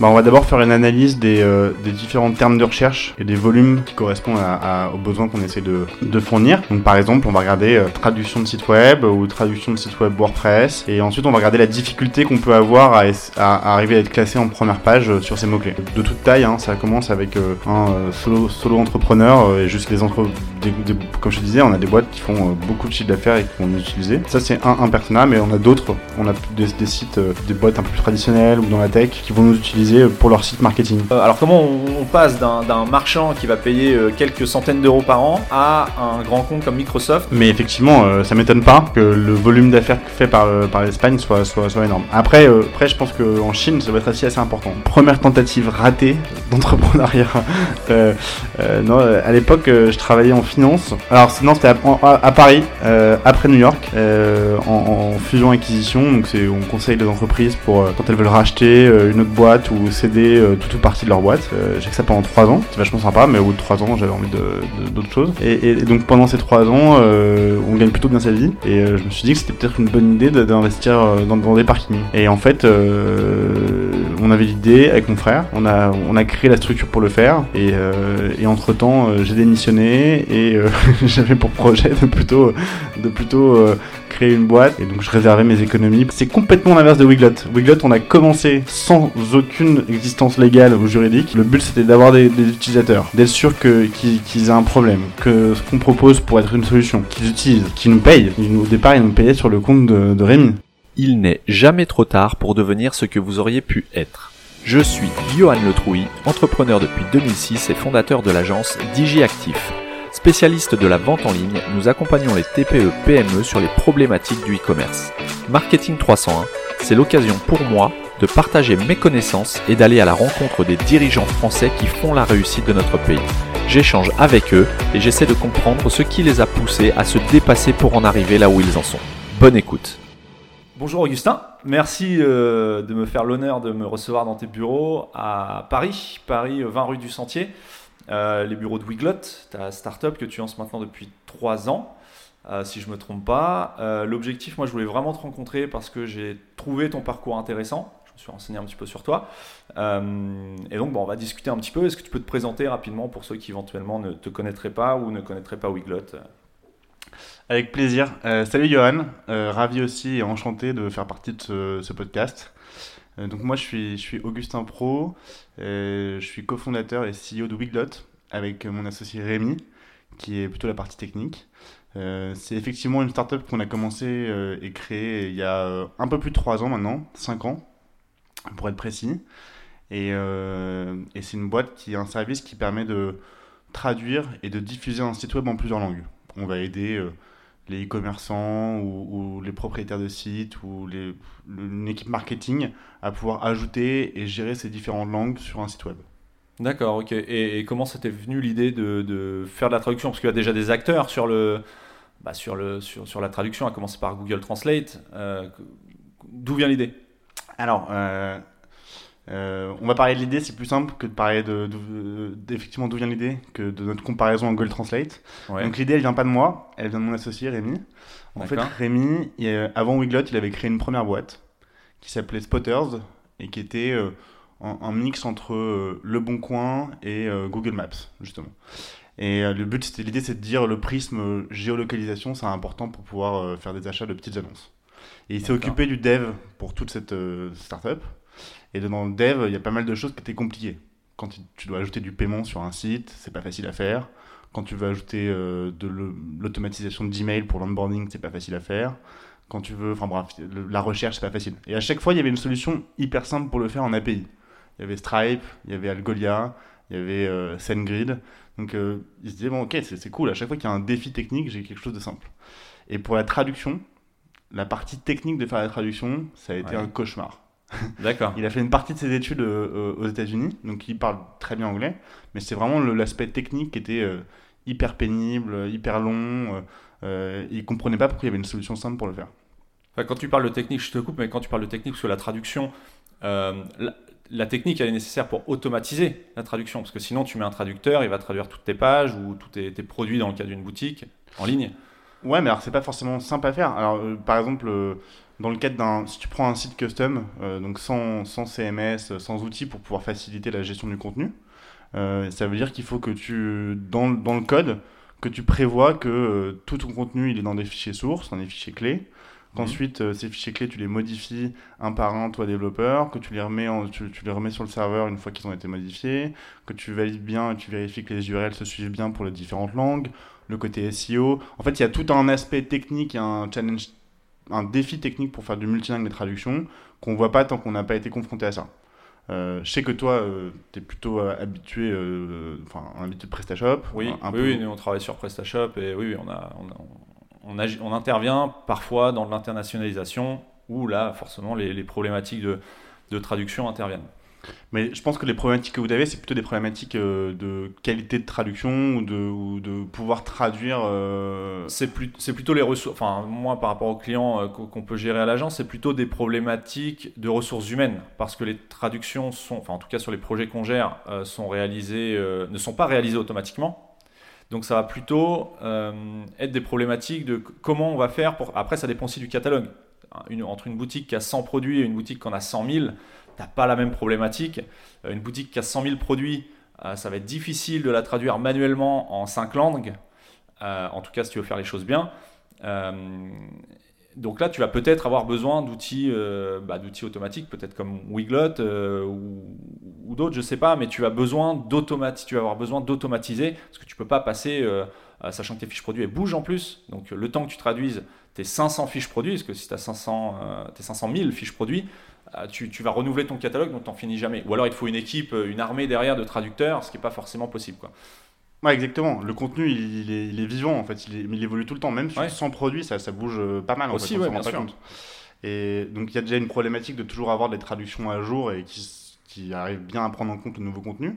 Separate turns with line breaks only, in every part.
bah, On va d'abord faire une analyse des, euh, des, différents termes de recherche et des volumes qui correspondent à, aux besoins qu'on essaie de, de, fournir. Donc par exemple, on va regarder euh, traduction de site web ou traduction de site web WordPress et ensuite on va regarder la difficulté qu'on peut avoir à, à, arriver à être classé en première page euh, sur ces mots-clés. De toute taille, hein, ça commence avec un solo, solo entrepreneur et juste les entre... comme je disais, on a des boîtes qui font beaucoup de chiffre d'affaires et qui vont utiliser. Ça c'est un, un persona, mais on a d'autres. On a des, des sites, des boîtes un peu plus traditionnelles ou dans la tech qui vont nous utiliser pour leur site marketing.
Euh, alors comment on, passe d'un marchand qui va payer euh, quelques centaines d'euros par an à un grand compte comme Microsoft?
Mais effectivement, euh, ça m'étonne pas que le volume d'affaires fait par, par l'Espagne soit, soit, soit, énorme. Après, après je pense qu'en Chine, ça va être aussi assez important. Première tentative ratée d'entrepreneuriat. non, à l'époque, je travaillais en finance. Alors non, c'était à, Paris, après New York, en, en fusion-acquisition. Donc c'est on conseille les entreprises pour quand elles veulent racheter une autre boîte ou céder euh, toute ou partie de leur boîte. Euh, j'ai fait ça pendant 3 ans, c'est vachement sympa, mais au bout de 3 ans, j'avais envie d'autres choses. Et, donc pendant ces 3 ans, euh, on gagne plutôt bien sa vie. Et je me suis dit que c'était peut-être une bonne idée d'investir dans, dans, des parkings. Et en fait, on avait l'idée avec mon frère, on a, on a créé la structure pour le faire. Et, et entre temps, j'ai démissionné et j'avais pour projet de plutôt, de plutôt créer une boîte. Et donc je réservais mes économies. C'est complètement l'inverse de Wiglot. Wiglot, on a commencé sans aucune existence légale ou juridique. Le but c'était d'avoir des, utilisateurs, d'être sûr qu'ils aient un problème, que ce qu'on propose pour être une solution, qu'ils utilisent, qu'ils nous payent. au départ, ils nous payaient sur le compte de, Rémi.
Il n'est jamais trop tard pour devenir ce que vous auriez pu être. Je suis Johan Letrouille, entrepreneur depuis 2006 et fondateur de l'agence DigiActif. Spécialiste de la vente en ligne, nous accompagnons les TPE-PME sur les problématiques du e-commerce. Marketing 301, c'est l'occasion pour moi de partager mes connaissances et d'aller à la rencontre des dirigeants français qui font la réussite de notre pays. J'échange avec eux et j'essaie de comprendre ce qui les a poussés à se dépasser pour en arriver là où ils en sont. Bonne écoute.
Bonjour Augustin, merci euh, de me faire l'honneur de me recevoir dans tes bureaux à Paris, Paris 20 rue du Sentier, euh, les bureaux de Wiglot, ta startup que tu lances maintenant depuis 3 ans. Euh, si je ne me trompe pas. L'objectif, moi, je voulais vraiment te rencontrer parce que j'ai trouvé ton parcours intéressant me suis renseigné un petit peu sur toi. Euh, et donc, bon, on va discuter un petit peu. Est-ce que tu peux te présenter rapidement pour ceux qui éventuellement ne te connaîtraient pas ou ne connaîtraient pas Wiglot?
Avec plaisir. Euh, salut Johan, euh, ravi aussi et enchanté de faire partie de ce, podcast. Donc moi, je suis, Augustin Pro, je suis cofondateur et CEO de Wiglot avec mon associé Rémi, qui est plutôt la partie technique. c'est effectivement une startup qu'on a commencé et créée il y a un peu plus de 3 ans maintenant, 5 ans pour être précis. Euh, et, c'est une boîte qui a un service qui permet de traduire et de diffuser un site web en plusieurs langues. On va aider euh, les e-commerçants ou, les propriétaires de sites ou les, une équipe marketing à pouvoir ajouter et gérer ces différentes langues sur un site web.
D'accord, ok. Et, comment ça t'est venu l'idée de, faire de la traduction? Parce qu'il y a déjà des acteurs sur, le, bah sur, le, sur, sur, la traduction, à commencer par Google Translate. Euh, d'où vient l'idée?
Alors, euh, euh, on va parler de l'idée, c'est plus simple que de parler de, effectivement d'où vient l'idée que de notre comparaison en Google Translate. Donc l'idée, elle vient pas de moi, elle vient de mon associé Rémi. En fait, Rémi, avant Wiglot, il avait créé une première boîte qui s'appelait Spotters et qui était euh, un, mix entre Le Bon Coin et Google Maps, justement. Et le but, c'était l'idée, c'est de dire le prisme géolocalisation, c'est important pour pouvoir faire des achats de petites annonces. Et il s'est occupé du dev pour toute cette euh, startup. Et dans le dev, il y a pas mal de choses qui étaient compliquées. Quand tu dois ajouter du paiement sur un site, c'est pas facile à faire. Quand tu veux ajouter euh, de l'automatisation d'email pour l'onboarding, c'est pas facile à faire. Quand tu veux, enfin bref, la recherche, c'est pas facile. Et à chaque fois, il y avait une solution hyper simple pour le faire en API. Il y avait Stripe, il y avait Algolia, il y avait euh, SendGrid. Donc euh, il se disait, bon ok, c'est cool, à chaque fois qu'il y a un défi technique, j'ai quelque chose de simple. Et pour la traduction, la partie technique de faire la traduction, ça a été un cauchemar.
D'accord.
il a fait une partie de ses études euh, aux États-Unis, donc il parle très bien anglais, mais c'est vraiment l'aspect technique qui était euh, hyper pénible, hyper long. Euh, il comprenait pas pourquoi il y avait une solution simple pour le faire.
quand tu parles de technique, je te coupe, mais quand tu parles de technique, parce que la traduction, la, technique, elle est nécessaire pour automatiser la traduction, parce que sinon, tu mets un traducteur, il va traduire toutes tes pages ou tous tes, tes produits dans le cas d'une boutique en ligne.
Ouais, mais alors c'est pas forcément simple à faire. Alors, euh, par exemple, euh, dans le cadre d'un, si tu prends un site custom, euh, donc sans, sans, CMS, sans outils pour pouvoir faciliter la gestion du contenu, euh, ça veut dire qu'il faut que tu, dans, dans, le code, que tu prévois que euh, tout ton contenu il est dans des fichiers sources, dans des fichiers clés, qu'ensuite ces fichiers clés tu les modifies un par un toi développeur, que tu les remets, en, tu, les remets sur le serveur une fois qu'ils ont été modifiés, que tu valides bien et tu vérifies que les URL se suivent bien pour les différentes langues, le côté SEO. En fait, il y a tout un aspect technique, un challenge, un défi technique pour faire du multilingue des traductions qu'on voit pas tant qu'on n'a pas été confronté à ça. Euh, je sais que toi, euh, tu es plutôt euh, habitué, enfin, habitué de PrestaShop.
Oui, oui, on travaille sur PrestaShop et oui, on, a, on, on, intervient parfois dans l'internationalisation où là, forcément, les, problématiques de, de traduction interviennent.
Mais je pense que les problématiques que vous avez, c'est plutôt des problématiques euh, de qualité de traduction ou de, ou de pouvoir traduire. Euh,
c'est plutôt les ressources. Enfin, moi, par rapport aux clients euh, qu'on peut gérer à l'agence, c'est plutôt des problématiques de ressources humaines. Parce que les traductions sont, enfin, en tout cas sur les projets qu'on gère, sont réalisées, ne sont pas réalisées automatiquement. Donc ça va plutôt être des problématiques de comment on va faire pour. Après, ça dépend aussi du catalogue. Entre une boutique qui a 100 produits et une boutique qui en a 100 000, tu pas la même problématique. Euh, une boutique qui a 100 000 produits, euh, ça va être difficile de la traduire manuellement en 5 langues, euh, en tout cas si tu veux faire les choses bien. donc là, tu vas peut-être avoir besoin d'outils bah, automatiques, peut-être comme Wiglot ou, d'autres, je sais pas, mais tu as besoin tu vas avoir besoin d'automatiser, parce que tu peux pas passer, sachant que tes fiches produits bougent en plus, donc le temps que tu traduises tes 500 fiches produits, parce que si tu as 500, tes 500 000 fiches produits, euh, tu, vas renouveler ton catalogue, donc tu n'en finis jamais. Ou alors il te faut une équipe, euh, une armée derrière de traducteurs, ce qui n'est pas forcément possible. Quoi.
Ouais, exactement. Le contenu, il, est, vivant, en fait. Il, évolue tout le temps. Même sur 100 produits, ça, ça bouge euh, pas mal.
Aussi, bien sûr.
Et donc, il y a déjà une problématique de toujours avoir des traductions à jour et qui, qui arrivent bien à prendre en compte le nouveau contenu.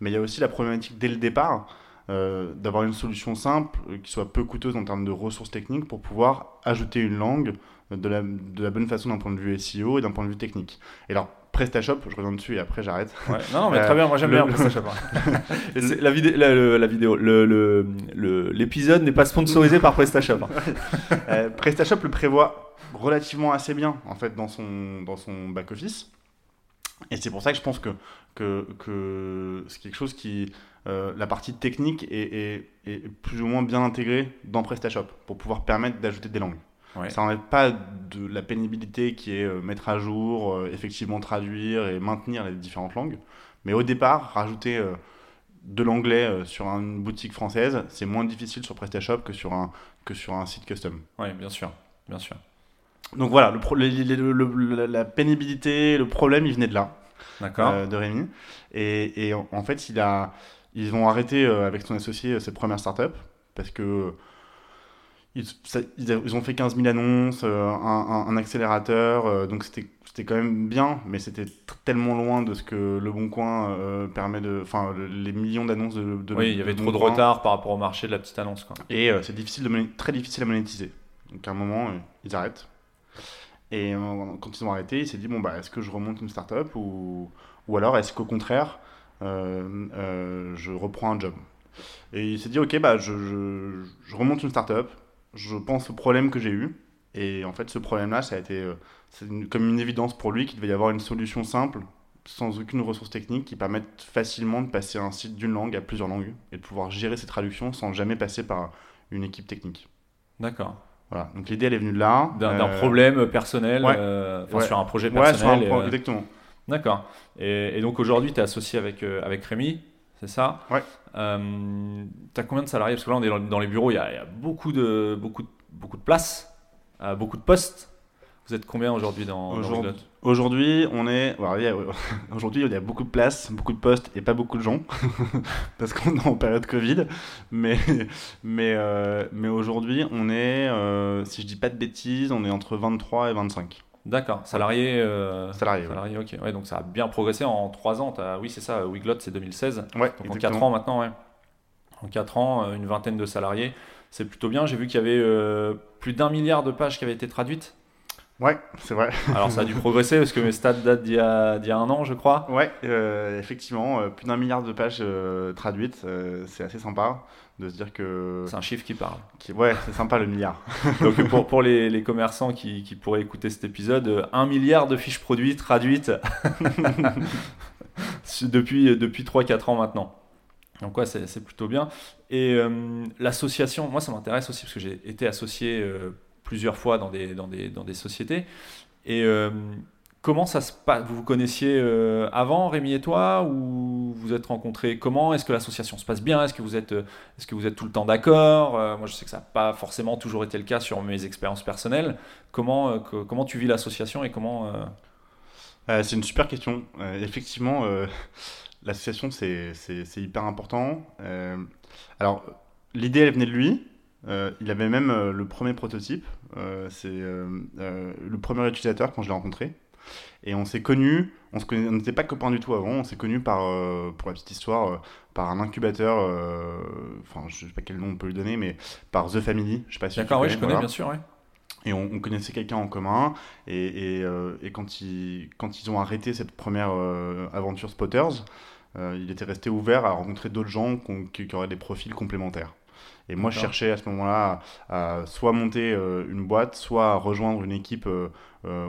Mais il y a aussi la problématique dès le départ d'avoir une solution simple, qui soit peu coûteuse en termes de ressources techniques pour pouvoir ajouter une langue, de la, de la bonne façon d'un point de vue SEO et d'un point de vue technique. Et alors, PrestaShop, je reviens dessus et après j'arrête.
Ouais, non, mais très bien, moi j'aime bien PrestaShop. Hein. la, vidéo, la, la, vidéo, l'épisode n'est pas sponsorisé par PrestaShop. Hein.
Euh, PrestaShop le prévoit relativement assez bien en fait dans son, dans son back-office. Et c'est pour ça que je pense que, que, que c'est quelque chose qui. Euh, la partie technique est, est, est, plus ou moins bien intégrée dans PrestaShop pour pouvoir permettre d'ajouter des langues. Ça n'enlève pas de la pénibilité qui est euh, mettre à jour, euh, effectivement traduire et maintenir les différentes langues. Mais au départ, rajouter euh, de l'anglais sur une boutique française, c'est moins difficile sur PrestaShop que sur un, que sur un site custom.
Oui, bien sûr. Bien sûr.
Donc voilà, le, la pénibilité, le problème, il venait de là. De Rémi. Et, et en, fait, il a, ils vont arrêter avec son associé cette première startup parce que ils, ont fait 15 000 annonces, euh, un, accélérateur, euh, donc c'était quand même bien, mais c'était tellement loin de ce que Le Bon Coin euh, permet de. Enfin, les millions d'annonces de, de,
Oui, il y avait trop de retard par rapport au marché de la petite annonce. Quoi.
Et c'est difficile de très difficile à monétiser. Donc à un moment, ils arrêtent. Et quand ils ont arrêté, il s'est dit bon, bah, est-ce que je remonte une startup ou, ou alors est-ce qu'au contraire, je reprends un job? Et il s'est dit ok, bah, je, je, je remonte une startup je pense au problème que j'ai eu. Et en fait, ce problème-là, ça a été euh, comme une évidence pour lui qu'il devait y avoir une solution simple, sans aucune ressource technique, qui permette facilement de passer un site d'une langue à plusieurs langues et de pouvoir gérer ses traductions sans jamais passer par une équipe technique.
D'accord.
Voilà. Donc l'idée, elle est venue de là.
D'un euh, problème personnel, euh, sur un projet personnel.
Ouais, exactement.
D'accord. Et, donc aujourd'hui, tu es associé avec, avec Rémi c'est ça?
Ouais.
Euh, tu as combien de salariés? Parce que là, on est dans les bureaux, il y a, beaucoup, de, beaucoup, de, beaucoup de places, euh, beaucoup de postes. Vous êtes combien aujourd'hui dans,
Aujourd'hui, aujourd'hui on est. aujourd'hui, il y a beaucoup de places, beaucoup de postes et pas beaucoup de gens, parce qu'on est en période Covid. Mais, mais, euh, mais aujourd'hui, on est, euh, si je dis pas de bêtises, on est entre 23 et 25.
D'accord, salarié.
Euh, salarié,
salarié ok. Ouais, donc ça a bien progressé en 3 ans. Oui, c'est ça, Wiglot c'est 2016.
Ouais,
donc en 4 ans maintenant, ouais. En 4 ans, euh, une vingtaine de salariés. C'est plutôt bien. J'ai vu qu'il y avait euh, plus d'un milliard de pages qui avaient été traduites.
Ouais, c'est vrai.
Alors ça a dû progresser parce que mes stats datent d'il y, a, un an, je crois.
Ouais, effectivement, plus d'un milliard de pages traduites, c'est assez sympa. De se dire que.
C'est un chiffre qui parle.
Qui, ouais, c'est sympa le milliard.
Donc pour, pour les, les commerçants qui, qui, pourraient écouter cet épisode, un milliard de fiches produits traduites depuis, depuis 3-4 ans maintenant. Donc ouais, c'est plutôt bien. Et euh, l'association, moi ça m'intéresse aussi parce que j'ai été associé euh, plusieurs fois dans des, dans des, dans des sociétés. Et euh, comment ça se passe Vous vous connaissiez avant, Rémi et toi, ou vous êtes rencontrés Comment Est-ce que l'association se passe bien? Est-ce que, vous êtes, est que vous êtes tout le temps d'accord Moi je sais que ça n'a pas forcément toujours été le cas sur mes expériences personnelles. Comment, comment tu vis l'association et comment...
c'est une super question. effectivement l'association, c'est hyper important. Euh, alors, l'idée, elle venait de lui. Euh, il avait même euh, le premier prototype. c'est le premier utilisateur quand je l'ai rencontré. Et on s'est connus, on n'était pas copains du tout avant, on s'est connus par, pour la petite histoire, par un incubateur, enfin je sais pas quel nom on peut lui donner, mais par The Family, je sais pas si
D'accord, oui, je connais bien sûr, oui.
Et on, connaissait quelqu'un en commun. Et, et, et, quand, ils, quand ils ont arrêté cette première aventure Spotters, euh, il était resté ouvert à rencontrer d'autres gens qui, auraient des profils complémentaires. Et moi, je cherchais à ce moment-là à, soit monter euh, une boîte, soit à rejoindre une équipe euh,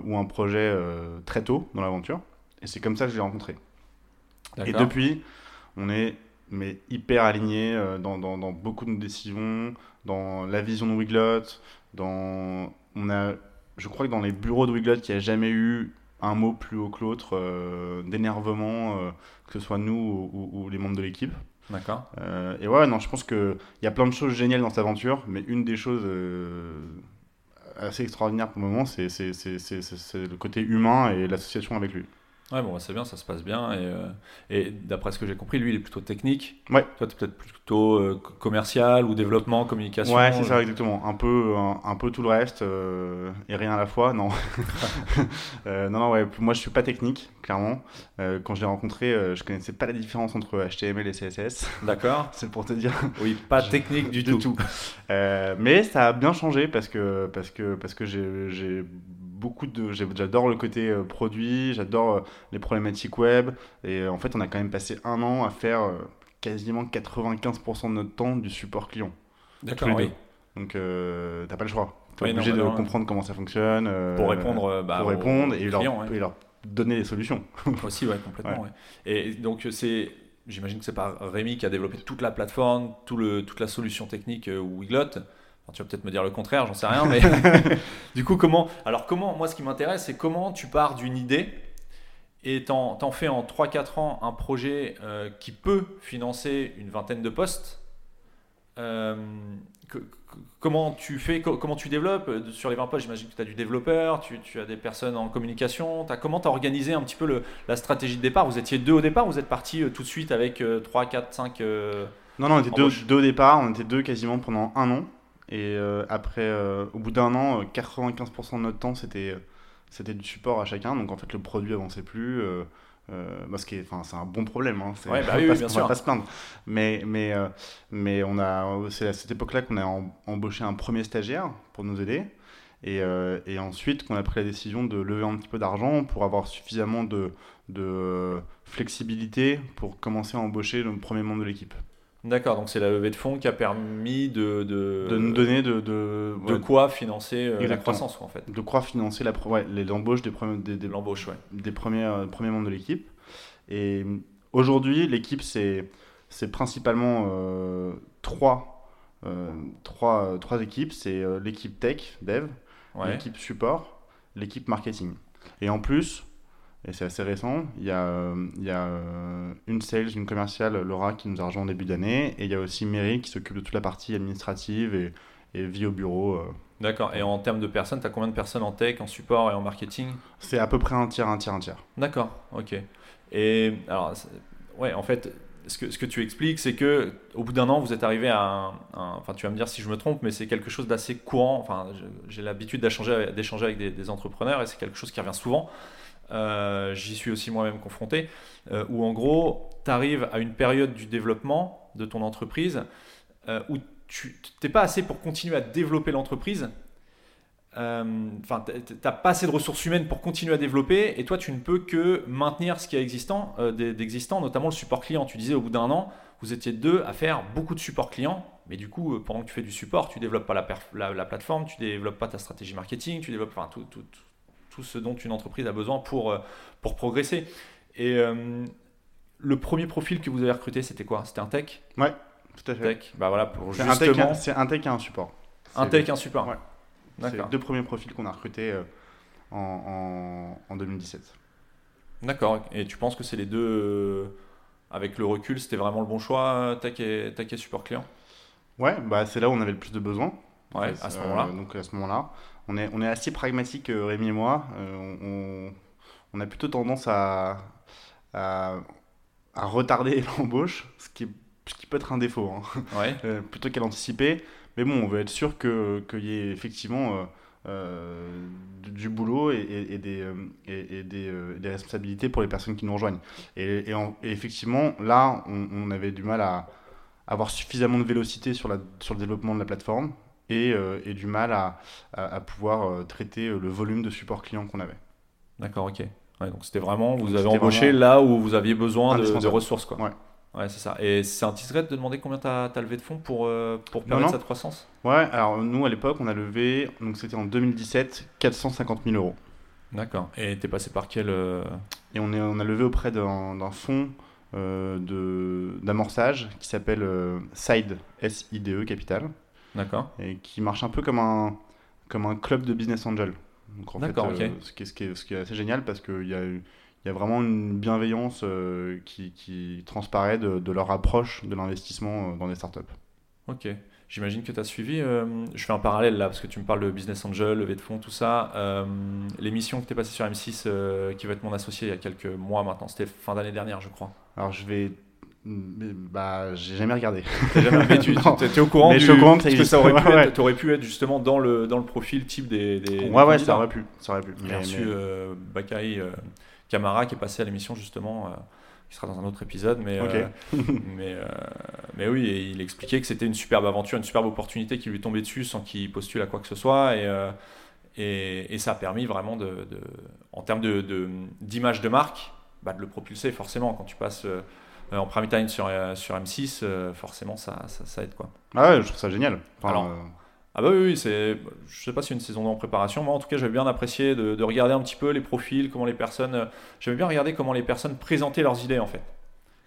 ou un projet très tôt dans l'aventure. Et c'est comme ça que je l'ai rencontré. Et depuis, on est mais hyper alignés dans, dans, dans, beaucoup de décisions, dans la vision de Wiglot, dans... On a, je crois que dans les bureaux de Wiglot, il n'y a jamais eu un mot plus haut que l'autre euh, d'énervement, euh, que ce soit nous ou, les membres de l'équipe.
D'accord.
Euh, et ouais, non, je pense qu'il y a plein de choses géniales dans cette aventure, mais une des choses assez extraordinaires pour le moment, c'est le côté humain et l'association avec lui.
Ouais, bon, bah, c'est bien, ça se passe bien. Et, euh, et d'après ce que j'ai compris, lui, il est plutôt technique.
Ouais.
Toi, tu es peut-être plutôt euh, commercial ou développement, communication.
Ouais, c'est ça, exactement. Un peu, un, peu tout le reste euh, et rien à la fois, non. non, non, ouais. Moi, je suis pas technique, clairement. quand je l'ai rencontré, je connaissais pas la différence entre HTML et CSS.
D'accord.
c'est pour te dire.
Oui, pas technique du, du tout.
mais ça a bien changé parce que, parce que, parce que j'ai beaucoup de. J'adore le côté euh, produit, j'adore euh, les problématiques web. Et euh, en fait, on a quand même passé un an à faire quasiment 95% de notre temps du support client.
D'accord, oui.
Donc, t'as pas le choix. T'es obligé de comprendre comment ça fonctionne.
pour répondre, bah,
pour répondre et, leur, et, leur, donner des solutions.
Aussi, ouais, complètement. Et donc, c'est. J'imagine que c'est pas Rémi qui a développé toute la plateforme, tout le, toute la solution technique Wiglot tu vas peut-être me dire le contraire, j'en sais rien, mais du coup, comment Alors, comment Moi, ce qui m'intéresse, c'est comment tu pars d'une idée et t'en, en fais en 3-4 ans un projet euh, qui peut financer une vingtaine de postes. Euh, comment tu fais Comment tu développes? Sur les 20 postes, j'imagine que tu as du développeur, tu, as des personnes en communication. Comment tu as organisé un petit peu le, la stratégie de départ? Vous étiez deux au départ vous êtes parti euh, tout de suite avec 3, 4, 5
Non, non, on était deux, deux, au départ, on était deux quasiment pendant un an. Et euh, après, euh, au bout d'un an, 95% euh, de notre temps, c'était c'était du support à chacun. Donc en fait, le produit avançait plus. Euh, parce que c'est un bon problème, hein.
ouais, bah oui, bien
on va pas se plaindre. Mais, mais, mais on a, c'est à cette époque-là qu'on a embauché un premier stagiaire pour nous aider. Et, et ensuite qu'on a pris la décision de lever un petit peu d'argent pour avoir suffisamment de, de flexibilité pour commencer à embaucher le premier membre de l'équipe.
D'accord, donc c'est la levée de fonds qui a permis de, de,
de nous donner de,
de, de quoi financer euh, la croissance en fait.
De quoi financer la ouais, l'embauche des, premiers, des, des,
l'embauche, ouais.
des premiers, euh, premiers membres de l'équipe. Et aujourd'hui, l'équipe, c'est, principalement euh, trois, euh, trois, trois équipes. C'est l'équipe tech, dev, l'équipe support, l'équipe marketing. Et en plus, et c'est assez récent. Il y a, euh, il y a euh, une sales, une commerciale, Laura, qui nous a rejoint en début d'année. Et il y a aussi Mary qui s'occupe de toute la partie administrative et, et vie au bureau. Euh.
D'accord. Et en termes de personnes, tu as combien de personnes en tech, en support et en marketing?
C'est à peu près un tiers, un tiers, un tiers.
D'accord. Ok. Et alors, ouais, en fait, ce que, ce que tu expliques, c'est que au bout d'un an, vous êtes arrivé à un, Enfin, tu vas me dire si je me trompe, mais c'est quelque chose d'assez courant. Enfin, j'ai l'habitude d'échanger avec des, des, entrepreneurs et c'est quelque chose qui revient souvent. Euh, j'y suis aussi moi-même confronté, euh, où en gros, tu arrives à une période du développement de ton entreprise euh, où tu n'es pas assez pour continuer à développer l'entreprise, enfin, t'as pas assez de ressources humaines pour continuer à développer, et toi, tu ne peux que maintenir ce qui est existant, d'existant, notamment le support client. Tu disais au bout d'un an, vous étiez deux à faire beaucoup de support client, mais du coup, pendant que tu fais du support, tu développes pas la, la, plateforme, tu développes pas ta stratégie marketing, tu développes enfin, tout, tout, ce dont une entreprise a besoin pour, pour progresser. Et le premier profil que vous avez recruté, c'était quoi? C'était un tech?
Ouais, tout à fait.
Tech? Bah voilà, pour
c'est justement... C'est un tech et un support.
Un tech et un support.
Ouais. C'est les deux premiers profils qu'on a recrutés euh, en, en, 2017.
D'accord. Et tu penses que c'est les deux, euh, avec le recul, c'était vraiment le bon choix, euh, tech et, tech et support client?
Ouais, bah c'est là où on avait le plus de besoins.
Ouais, à ce moment-là.
donc à ce moment-là, on est, on est assez pragmatique, Rémi et moi. On, on, a plutôt tendance à, à à retarder l'embauche, ce qui, qui peut être un défaut, hein. euh, plutôt qu'à l'anticiper. Mais bon, on veut être sûr qu'il y ait effectivement euh, euh, du, boulot et, des, et, des, des, responsabilités pour les personnes qui nous rejoignent. Et, effectivement, là, on, avait du mal à avoir suffisamment de vélocité sur, la, sur le développement de la plateforme et, du mal à, à pouvoir traiter le volume de support client qu'on avait.
D'accord, ok donc c'était vraiment, vous avez embauché là où vous aviez besoin de, ressources. Quoi.
Ouais.
Ouais, c'est ça. Et c'est indiscret de demander combien tu as, levé de fonds pour, euh, pour permettre cette croissance?
Ouais, alors nous à l'époque, on a levé, donc c'était en 2017, 450 000 euros.
D'accord. Et tu es passé par quel. Euh,
Et on, est, on a levé auprès d'un fonds euh, d'amorçage qui s'appelle SIDE, S-I-D-E Capital.
D'accord.
Et qui marche un peu comme un, comme un club de business angel.
D'accord,
euh, ce, qui est, ce, qui est, ce, qui est, assez génial parce qu'il y a, y a vraiment une bienveillance euh, qui, qui, transparaît de, leur approche de l'investissement euh, dans des startups.
Ok. J'imagine que tu as suivi, je fais un parallèle là, parce que tu me parles de Business Angel, levée de fonds, tout ça. L'émission que tu es passée sur M6, qui va être mon associé il y a quelques mois maintenant, c'était fin d'année dernière, je crois.
Alors je vais bah, j'ai jamais regardé.
jamais mais tu es au courant
mais je suis au courant que
ça, aurait, pu être, aurais pu être justement dans le, dans le profil type des. des
ouais, ouais, ça aurait pu. Ça aurait pu.
J'ai reçu euh, Bakary euh, Camara qui est passé à l'émission justement, euh, qui sera dans un autre épisode. Mais, euh, mais, mais oui, et il expliquait que c'était une superbe aventure, une superbe opportunité qui lui tombait dessus sans qu'il postule à quoi que ce soit. Et, et, et, ça a permis vraiment, de, de en termes d'image de, de, marque, bah, de le propulser forcément quand tu passes euh, en prime time sur, euh, sur M6, euh, forcément ça, ça, aide quoi.
Ah ouais, je trouve ça génial.
Alors, ah bah oui, c'est, je sais pas si c'est une saison en préparation, moi en tout cas j'avais bien apprécié de, regarder un petit peu les profils, comment les personnes, j'avais bien regarder comment les personnes présentaient leurs idées en fait.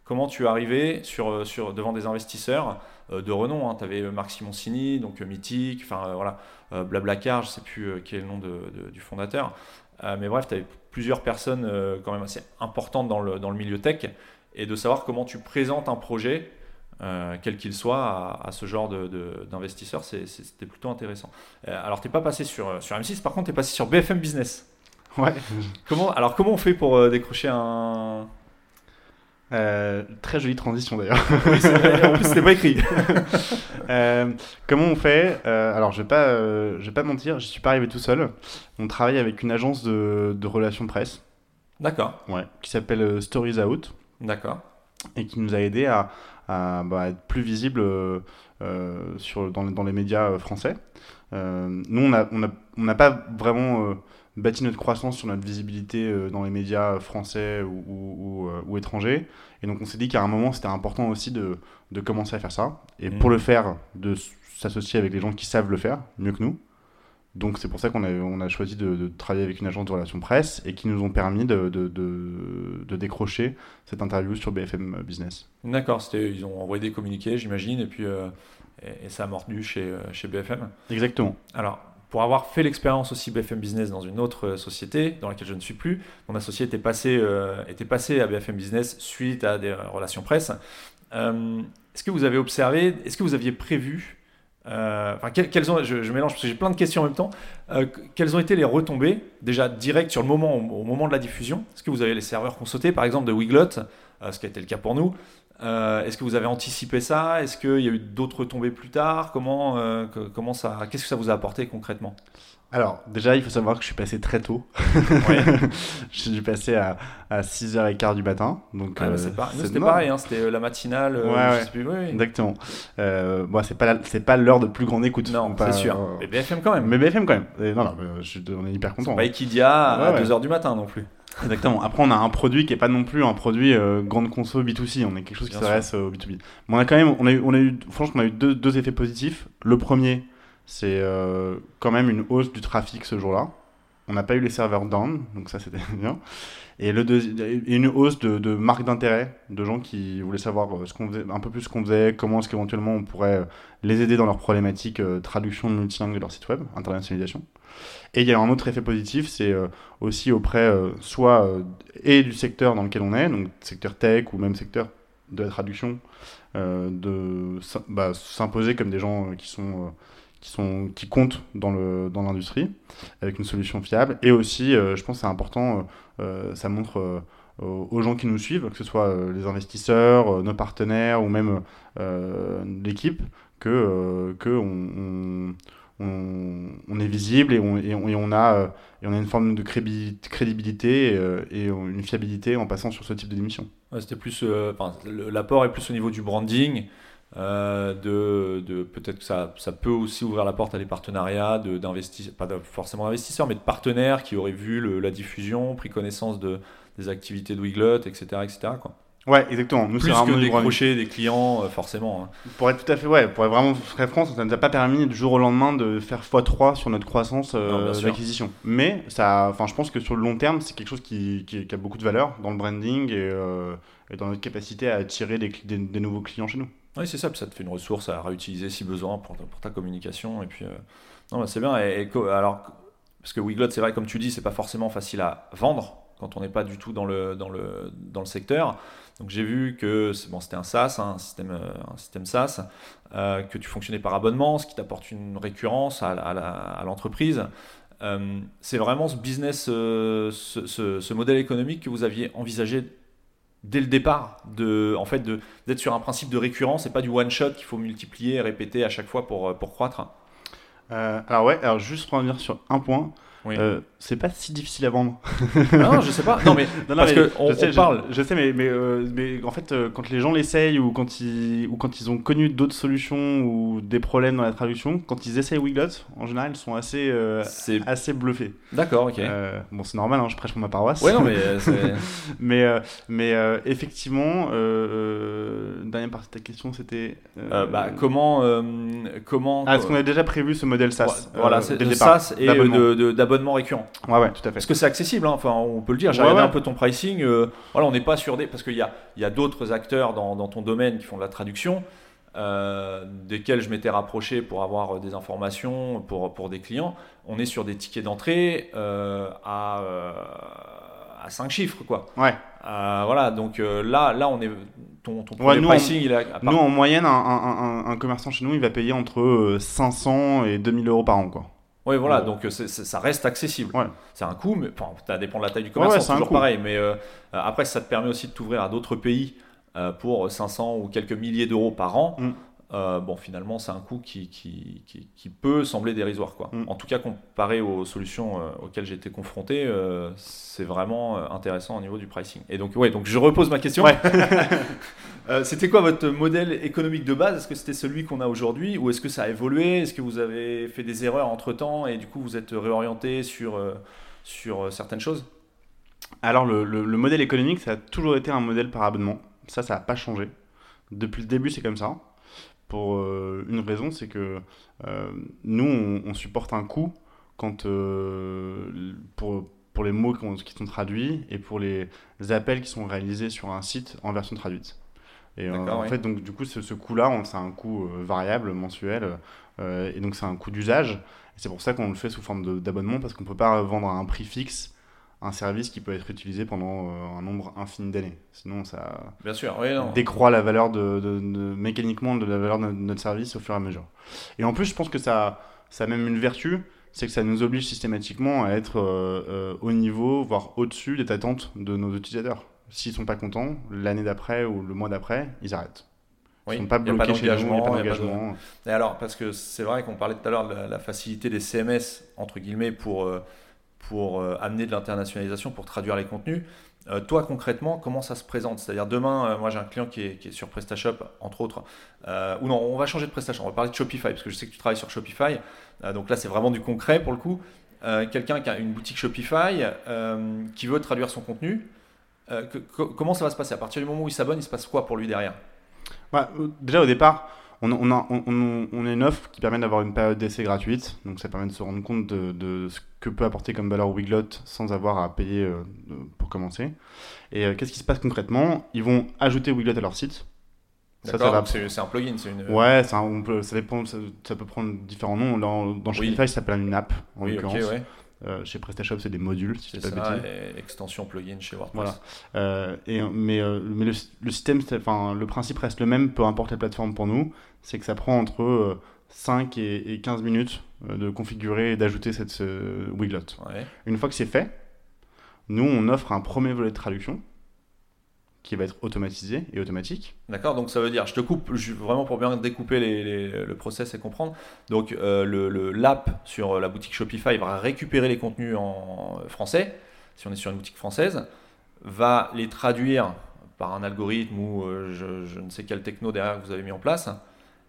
Comment tu arrivais sur, sur, devant des investisseurs de renom, hein. tu avais Marc Simoncini, donc Mythique, enfin voilà, Blablacar, je sais plus quel est le nom de, du fondateur, mais bref, tu avais plusieurs personnes quand même assez importantes dans le, dans le milieu tech et de savoir comment tu présentes un projet, euh, quel qu'il soit, à, ce genre d'investisseurs, de, c'était plutôt intéressant. Euh, alors, tu n'es pas passé sur, euh, sur M6, par contre, tu es passé sur BFM Business.
Ouais.
Comment, alors, comment on fait pour décrocher un.
très jolie transition d'ailleurs.
oui, en plus, c'était pas écrit.
comment on fait Alors, je vais pas, je vais pas mentir, je suis pas arrivé tout seul. On travaille avec une agence de, de relations presse.
D'accord.
Ouais, qui s'appelle Stories Out.
D'accord.
Et qui nous a aidé à, bah, être plus visible euh, euh, sur, dans, dans, les médias euh, français. nous, on n'a on a, on pas vraiment bâti notre croissance sur notre visibilité dans les médias français ou, ou, ou, étrangers. Et donc on s'est dit qu'à un moment, c'était important aussi de, de, commencer à faire ça. Et pour le faire, de s'associer avec les gens qui savent le faire mieux que nous. Donc c'est pour ça qu'on a, on a choisi de, travailler avec une agence de relations presse et qui nous ont permis de, de, décrocher cette interview sur BFM Business.
D'accord, ils ont envoyé des communiqués, j'imagine, et puis euh, et, ça a mordu chez, euh, chez BFM.
Exactement.
Alors, pour avoir fait l'expérience aussi BFM Business dans une autre euh, société dans laquelle je ne suis plus, mon associé était passé, était passé à BFM Business suite à des relations presse. est-ce que vous avez observé, est-ce que vous aviez prévu euh, enfin, ont, je, mélange parce que j'ai plein de questions en même temps. Euh, quelles ont été les retombées, déjà direct sur le moment, au, moment de la diffusion? Est-ce que vous avez les serveurs qui ont sauté, par exemple, de Wiglot, euh, ce qui a été le cas pour nous. Est-ce que vous avez anticipé ça? Est-ce qu'il y a eu d'autres tombées plus tard? Comment, comment ça, qu'est-ce que ça vous a apporté concrètement?
Alors, déjà, il faut savoir que je suis passé très tôt.
Ouais.
je suis passé à, à 6h15 du matin. Donc,
Ah, bah,
euh,
c'est pas- c'était pareil, hein, c'était la matinale. euh,
Ouais,
je
ouais.
sais plus, oui, oui.
Exactement. Euh, bon, c'est pas, la- c'est pas l'heure de plus grande écoute.
Non, c'est sûr.
euh,
Mais BFM quand même.
Mais BFM quand même. Et non, non, je on est hyper content.
Pas Equidia à
Ouais, ouais.
2h du matin non plus.
Exactement. Après, on a un produit qui est pas non plus un produit euh, grande conso B2C. On est quelque chose qui s'adresse euh, au B2B. Mais on a quand même, on a eu, on a eu franchement, on a eu deux, deux effets positifs. Le premier, c'est euh, quand même une hausse du trafic ce jour-là. On n'a pas eu les serveurs down, donc ça c'était bien. Et le et une hausse de, de marques d'intérêt, de gens qui voulaient savoir euh, ce qu'on faisait, un peu plus ce qu'on faisait, comment est-ce qu'éventuellement on pourrait euh, les aider dans leurs problématiques euh, traduction multilingue de leur site web, internationalisation. Et il y a un autre effet positif, c'est aussi auprès soit et du secteur dans lequel on est, donc secteur tech ou même secteur de la traduction, de bah, s'imposer comme des gens qui sont qui sont qui comptent dans le dans l'industrie avec une solution fiable. Et aussi, euh, je pense que c'est important, euh, euh, ça montre aux gens qui nous suivent, que ce soit les investisseurs, nos partenaires ou même l'équipe, que que on, on- est visible et on, et on, a, et on a une forme de crédibilité et une fiabilité en passant sur ce type d'émission.
C'était plus, l'apport est plus au niveau du branding, euh, de, de peut-être que ça, ça peut aussi ouvrir la porte à des partenariats, de, d'investi- pas de- forcément d'investisseurs, mais de partenaires qui auraient vu le- la diffusion, pris connaissance de, des activités de Wiglot, etc., etc. Quoi.
Ouais, exactement. Nous,
Plus que décrocher des clients, euh, forcément. hein.
Pour être tout à fait, ouais, pour être vraiment très franc, ça ne nous a pas permis du jour au lendemain de faire x3 sur notre croissance euh,
Non,
d'acquisition. Mais ça, enfin, je pense que sur le long terme, c'est quelque chose qui, qui- qui a beaucoup de valeur dans le branding et, et dans notre capacité à attirer des, cli- des- des nouveaux clients chez nous.
Oui, c'est ça, puis ça te fait une ressource à réutiliser si besoin pour ta, communication. Et puis, euh, non, bah, c'est bien. Et, alors, parce que Wiglot, c'est vrai, comme tu dis, c'est pas forcément facile à vendre quand on n'est pas du tout dans le, dans le, dans le secteur. Donc, j'ai vu que bon, c'était un SaaS, hein, un, système, euh, un système SaaS, euh, que tu fonctionnais par abonnement, ce qui t'apporte une récurrence à, à l'entreprise. C'est vraiment ce business, ce modèle économique que vous aviez envisagé dès le départ, de, en fait, d'être sur un principe de récurrence et pas du one shot qu'il faut multiplier et répéter à chaque fois pour, euh, pour croître.
Euh, alors ouais, alors juste pour revenir sur un point,
Oui.
euh, c'est pas si difficile à vendre.
non, je sais pas. Non, mais
Non, non,
parce
mais
que on,
je sais,
on
je-
parle.
Je, sais, mais, mais, euh, mais en fait, euh, quand les gens l'essayent ou quand ils ou quand ils ont connu d'autres solutions ou des problèmes dans la traduction, quand ils essayent Wiglot, en général, ils sont assez assez bluffés.
d'accord, ok.
Bon, c'est normal, hein, je prêche pour ma paroisse.
Ouais, non, mais c'est-
mais mais effectivement, dernière partie de ta question, c'était.
bah, comment, comment.
Ah, est-ce qu'on a déjà prévu ce modèle SaaS
voilà, c'est le SaaS et de- d'abonnement récurrent.
Ouais, ouais, tout à fait.
Parce que c'est accessible, hein, enfin, on peut le dire. J'ai
Ouais,
regardé un peu ton pricing. euh, voilà, on n'est pas sur des. Parce qu'il y a, y a d'autres acteurs dans, dans ton domaine qui font de la traduction, euh, desquels je m'étais rapproché pour avoir euh, des informations pour, pour des clients. On est sur des tickets d'entrée euh, à, à 5 chiffres, quoi.
Ouais.
Voilà, donc là, là, on est. Ton, ton
Ouais, nous,
pricing, il part-
Nous, en moyenne, un, un- un- un commerçant chez nous, il va payer entre euh, 500 et 2000 euros par an, quoi.
Oui, voilà,
Ouais.
donc euh, ça reste accessible.
Ouais.
C'est un coût, mais ça dépend de la taille du commerce,
ouais,
c'est toujours pareil. Mais euh, euh, après, ça te permet aussi de t'ouvrir à d'autres pays euh, pour 500 ou quelques milliers d'euros par an.
Mm.
Euh, bon, finalement, c'est un coût qui, qui, qui, qui peut sembler dérisoire. Quoi.
Mm.
En tout cas, comparé aux solutions euh, auxquelles j'ai été confronté, euh, c'est vraiment euh, intéressant au niveau du pricing. Et donc, ouais, donc je repose ma question.
Ouais.
C'était quoi votre modèle économique de base? Est-ce que c'était celui qu'on a aujourd'hui? Ou est-ce que ça a évolué? Est-ce que vous avez fait des erreurs entre temps et du coup vous êtes réorienté sur, sur certaines choses?
Alors, le, le- le modèle économique, ça a toujours été un modèle par abonnement. Ça, ça n'a pas changé. Depuis le début, c'est comme ça. Pour euh, une raison, c'est que euh, nous, on, on supporte un coût quand, euh, pour, pour les mots qui sont traduits et pour les appels qui sont réalisés sur un site en version traduite. Et en
oui.
fait, donc, du coup, ce, ce coût-là, on- c'est un coût euh, variable, mensuel, euh, et donc c'est un coût d'usage. C'est pour ça qu'on le fait sous forme d'abonnement, parce qu'on ne peut pas vendre à un prix fixe un service qui peut être utilisé pendant euh, un nombre infini d'années. Sinon, ça
Bien sûr, oui, non.
décroît la valeur de, de- de- mécaniquement de la valeur de notre service au fur et à mesure. Et en plus, je pense que ça, ça a même une vertu, c'est que ça nous oblige systématiquement à être euh, euh, au niveau, voire au-dessus des attentes de nos utilisateurs. s'ils sont pas contents, l'année d'après ou le mois d'après, ils arrêtent. Ils
Oui,
sont pas bloqués chez nous, il n'y a pas
d'engagement, il y a pas de-. Et alors, parce que c'est vrai qu'on parlait tout à l'heure de la, la facilité des CMS, entre guillemets, pour, euh, pour euh, amener de l'internationalisation, pour traduire les contenus. Euh, toi, concrètement, comment ça se présente? C'est-à-dire, demain, euh, moi j'ai un client qui est, qui est sur PrestaShop, entre autres. Ou non, on va changer de PrestaShop, on va parler de Shopify, parce que je sais que tu travailles sur Shopify. Donc là, c'est vraiment du concret pour le coup. Quelqu'un qui a une boutique Shopify, qui veut traduire son contenu, comment ça va se passer? À partir du moment où il s'abonne, il se passe quoi pour lui derrière?
Bah, déjà au départ, on, on a, on, on- a une offre qui permet d'avoir une période d'essai gratuite. Donc ça permet de se rendre compte de, de ce que peut apporter comme valeur Wiglot sans avoir à payer euh, pour commencer. Et euh, qu'est-ce qui se passe concrètement? Ils vont ajouter Wiglot à leur site. Ça, va.
C'est un plugin, c'est une.
Ouais, ça, peut, ça, dépend, ça, ça peut prendre différents noms. Dans, dans
Oui.
Shopify, ça s'appelle une app, en
oui,
l'occurrence.
ouais.
Euh, chez PrestaShop, c'est des modules, si
C'est
pas
et extension plugin chez WordPress.
Voilà. Euh, et, mais euh, mais le, le système, enfin, le principe reste le même, peu importe la plateforme pour nous. C'est que ça prend entre euh, 5 et, et 15 minutes euh, de configurer et d'ajouter cette ce Wiglot.
Ouais.
Une fois que c'est fait, nous, on offre un premier volet de traduction qui va être automatisé et automatique.
D'accord, donc ça veut dire, je te coupe je- vraiment pour bien découper les- les- le process et comprendre. Donc euh, le- l'app sur la boutique Shopify va récupérer les contenus en français, si on est sur une boutique française, va les traduire par un algorithme ou euh, je, je ne sais quel techno derrière que vous avez mis en place,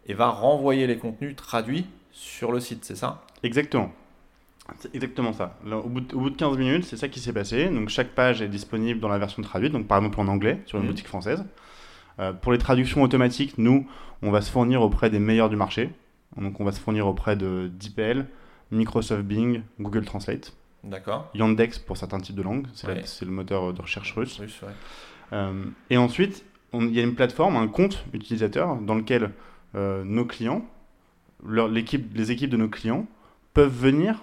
et va renvoyer les contenus traduits sur le site, c'est ça?
Exactement. C'est exactement ça. Là, au, bout de, au bout de 15 minutes, c'est ça qui s'est passé. Donc chaque page est disponible dans la version traduite, donc par exemple en anglais sur une
Mhm.
boutique française. Euh, pour les traductions automatiques, nous, on va se fournir auprès des meilleurs du marché. Donc on va se fournir auprès de DeepL, Microsoft Bing, Google Translate,
D'accord
Yandex pour certains types de langues, c'est
Ouais.
le moteur de recherche russe.
Russe, ouais.
Euh, et ensuite, il y a une plateforme, un compte utilisateur dans lequel euh, nos clients, leur- les équipes de nos clients peuvent venir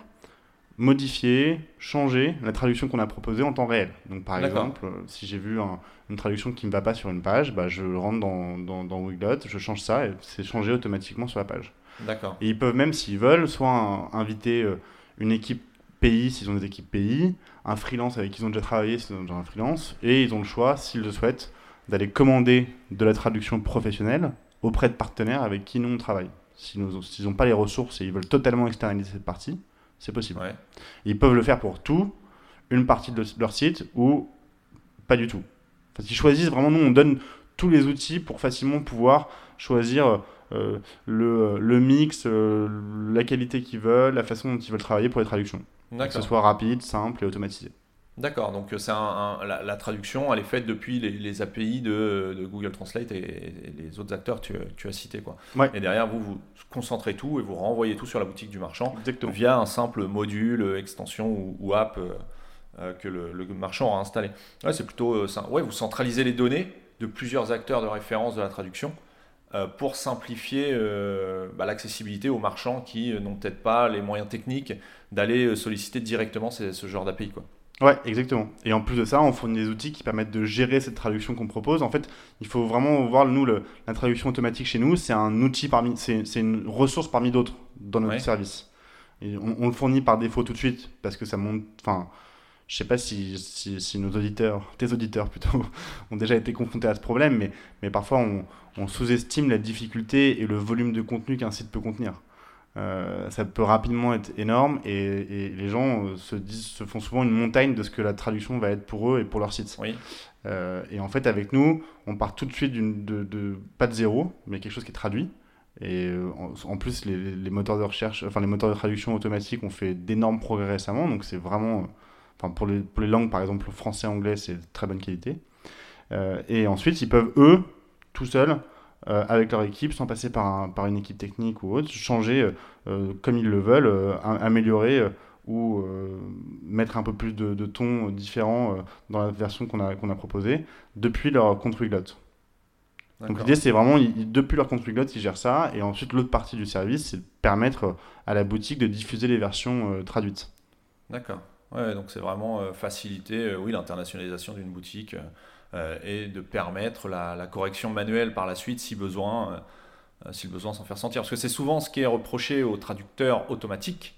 modifier, changer la traduction qu'on a proposée en temps réel. Donc par exemple, euh, si j'ai vu un- une traduction qui ne va pas sur une page, bah, je rentre dans, dans, dans Wiglot, je change ça et c'est changé automatiquement sur la page.
D'accord.
Et ils peuvent même, s'ils veulent, soit un- inviter euh, une équipe pays, s'ils ont des équipes pays, un freelance avec qui ils ont déjà travaillé, s'ils ont déjà un freelance, et ils ont le choix, s'ils le souhaitent, d'aller commander de la traduction professionnelle auprès de partenaires avec qui nous on travaille. S'ils n'ont pas les ressources et ils veulent totalement externaliser cette partie, c'est possible.
Ouais.
Ils peuvent le faire pour tout, une partie de leur site ou pas du tout. Parce qu'ils choisissent vraiment, nous on donne tous les outils pour facilement pouvoir choisir euh, le, le mix, euh, la qualité qu'ils veulent, la façon dont ils veulent travailler pour les traductions. Que ce soit rapide, simple et automatisé.
D'accord, donc euh, c'est un, un- la, la traduction, elle est faite depuis les, les API de, de Google Translate et, et les autres acteurs que tu, as cités. Quoi.
Ouais.
Et derrière, vous, vous concentrez tout et vous renvoyez tout sur la boutique du marchand
Exactement.
via un simple module, euh, extension ou, ou app euh, que le, le marchand a installé. Ouais, c'est plutôt euh, ça. Ouais, vous centralisez les données de plusieurs acteurs de référence de la traduction euh, pour simplifier bah, l'accessibilité aux marchands qui n'ont peut-être pas les moyens techniques d'aller solliciter directement ces- ce genre d'API. Quoi.
Ouais, exactement. Et en plus de ça, on fournit des outils qui permettent de gérer cette traduction qu'on propose. En fait, il faut vraiment voir, nous, le- la traduction automatique chez nous, c'est un outil parmi, c'est une ressource parmi d'autres dans notre
Ouais.
service. Et on, on le fournit par défaut tout de suite parce que ça monte. Enfin, je sais pas si, si, si nos auditeurs, tes auditeurs plutôt, ont déjà été confrontés à ce problème, mais, mais parfois on, on sous-estime la difficulté et le volume de contenu qu'un site peut contenir. Euh, ça peut rapidement être énorme et, et les gens euh, se, disent, se font souvent une montagne de ce que la traduction va être pour eux et pour leur site.
Oui.
Euh, et en fait, avec nous, on part tout de suite d'une- de, de- pas de zéro, mais quelque chose qui est traduit. Et en, en plus, les, les moteurs de recherche, enfin les moteurs de traduction automatique ont fait d'énormes progrès récemment. Donc c'est vraiment, enfin pour les, pour les langues par exemple français, anglais, c'est de très bonne qualité. Et ensuite, ils peuvent eux, tout seuls, euh, avec leur équipe, sans passer par, un- par une équipe technique ou autre, changer euh, euh, comme ils le veulent, euh, am- améliorer ou mettre un peu plus de, de tons différents euh, dans la version qu'on a, qu'on a proposée depuis leur compte Wiglot. Donc l'idée c'est vraiment, ils- depuis leur compte Wiglot, ils gèrent ça, et ensuite l'autre partie du service, c'est de permettre à la boutique de diffuser les versions traduites.
D'accord. Ouais, donc c'est vraiment faciliter oui, l'internationalisation d'une boutique et de permettre la, correction manuelle par la suite si besoin, euh, euh, si besoin s'en faire sentir. Parce que c'est souvent ce qui est reproché aux traducteurs automatiques,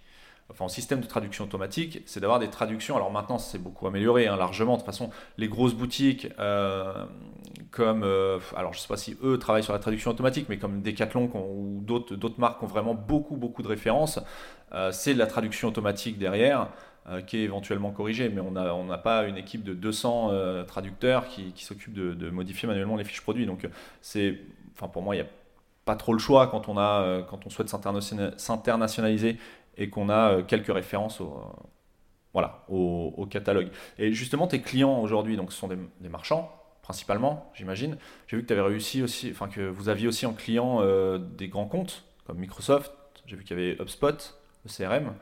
enfin en système de traduction automatique, c'est d'avoir des traductions. Alors maintenant, c'est beaucoup amélioré, hein, largement. De toute façon, les grosses boutiques euh, comme, euh, alors je sais pas si eux travaillent sur la traduction automatique, mais comme Decathlon ou d'autres marques ont vraiment beaucoup beaucoup de références, euh, c'est de la traduction automatique derrière qui est éventuellement corrigée, mais on n'a on pas une équipe de 200 traducteurs qui, qui s'occupent de, modifier manuellement les fiches produits. Donc c'est, enfin pour moi, il n'y a pas trop le choix quand on, a, quand on souhaite s'internationaliser et qu'on a euh, quelques références au, voilà, au, catalogue. Et justement, tes clients aujourd'hui, donc ce sont des, marchands principalement, j'imagine. J'ai vu que tu avais réussi aussi, enfin que vous aviez aussi en client euh, des grands comptes comme Microsoft. J'ai vu qu'il y avait HubSpot, le CRM.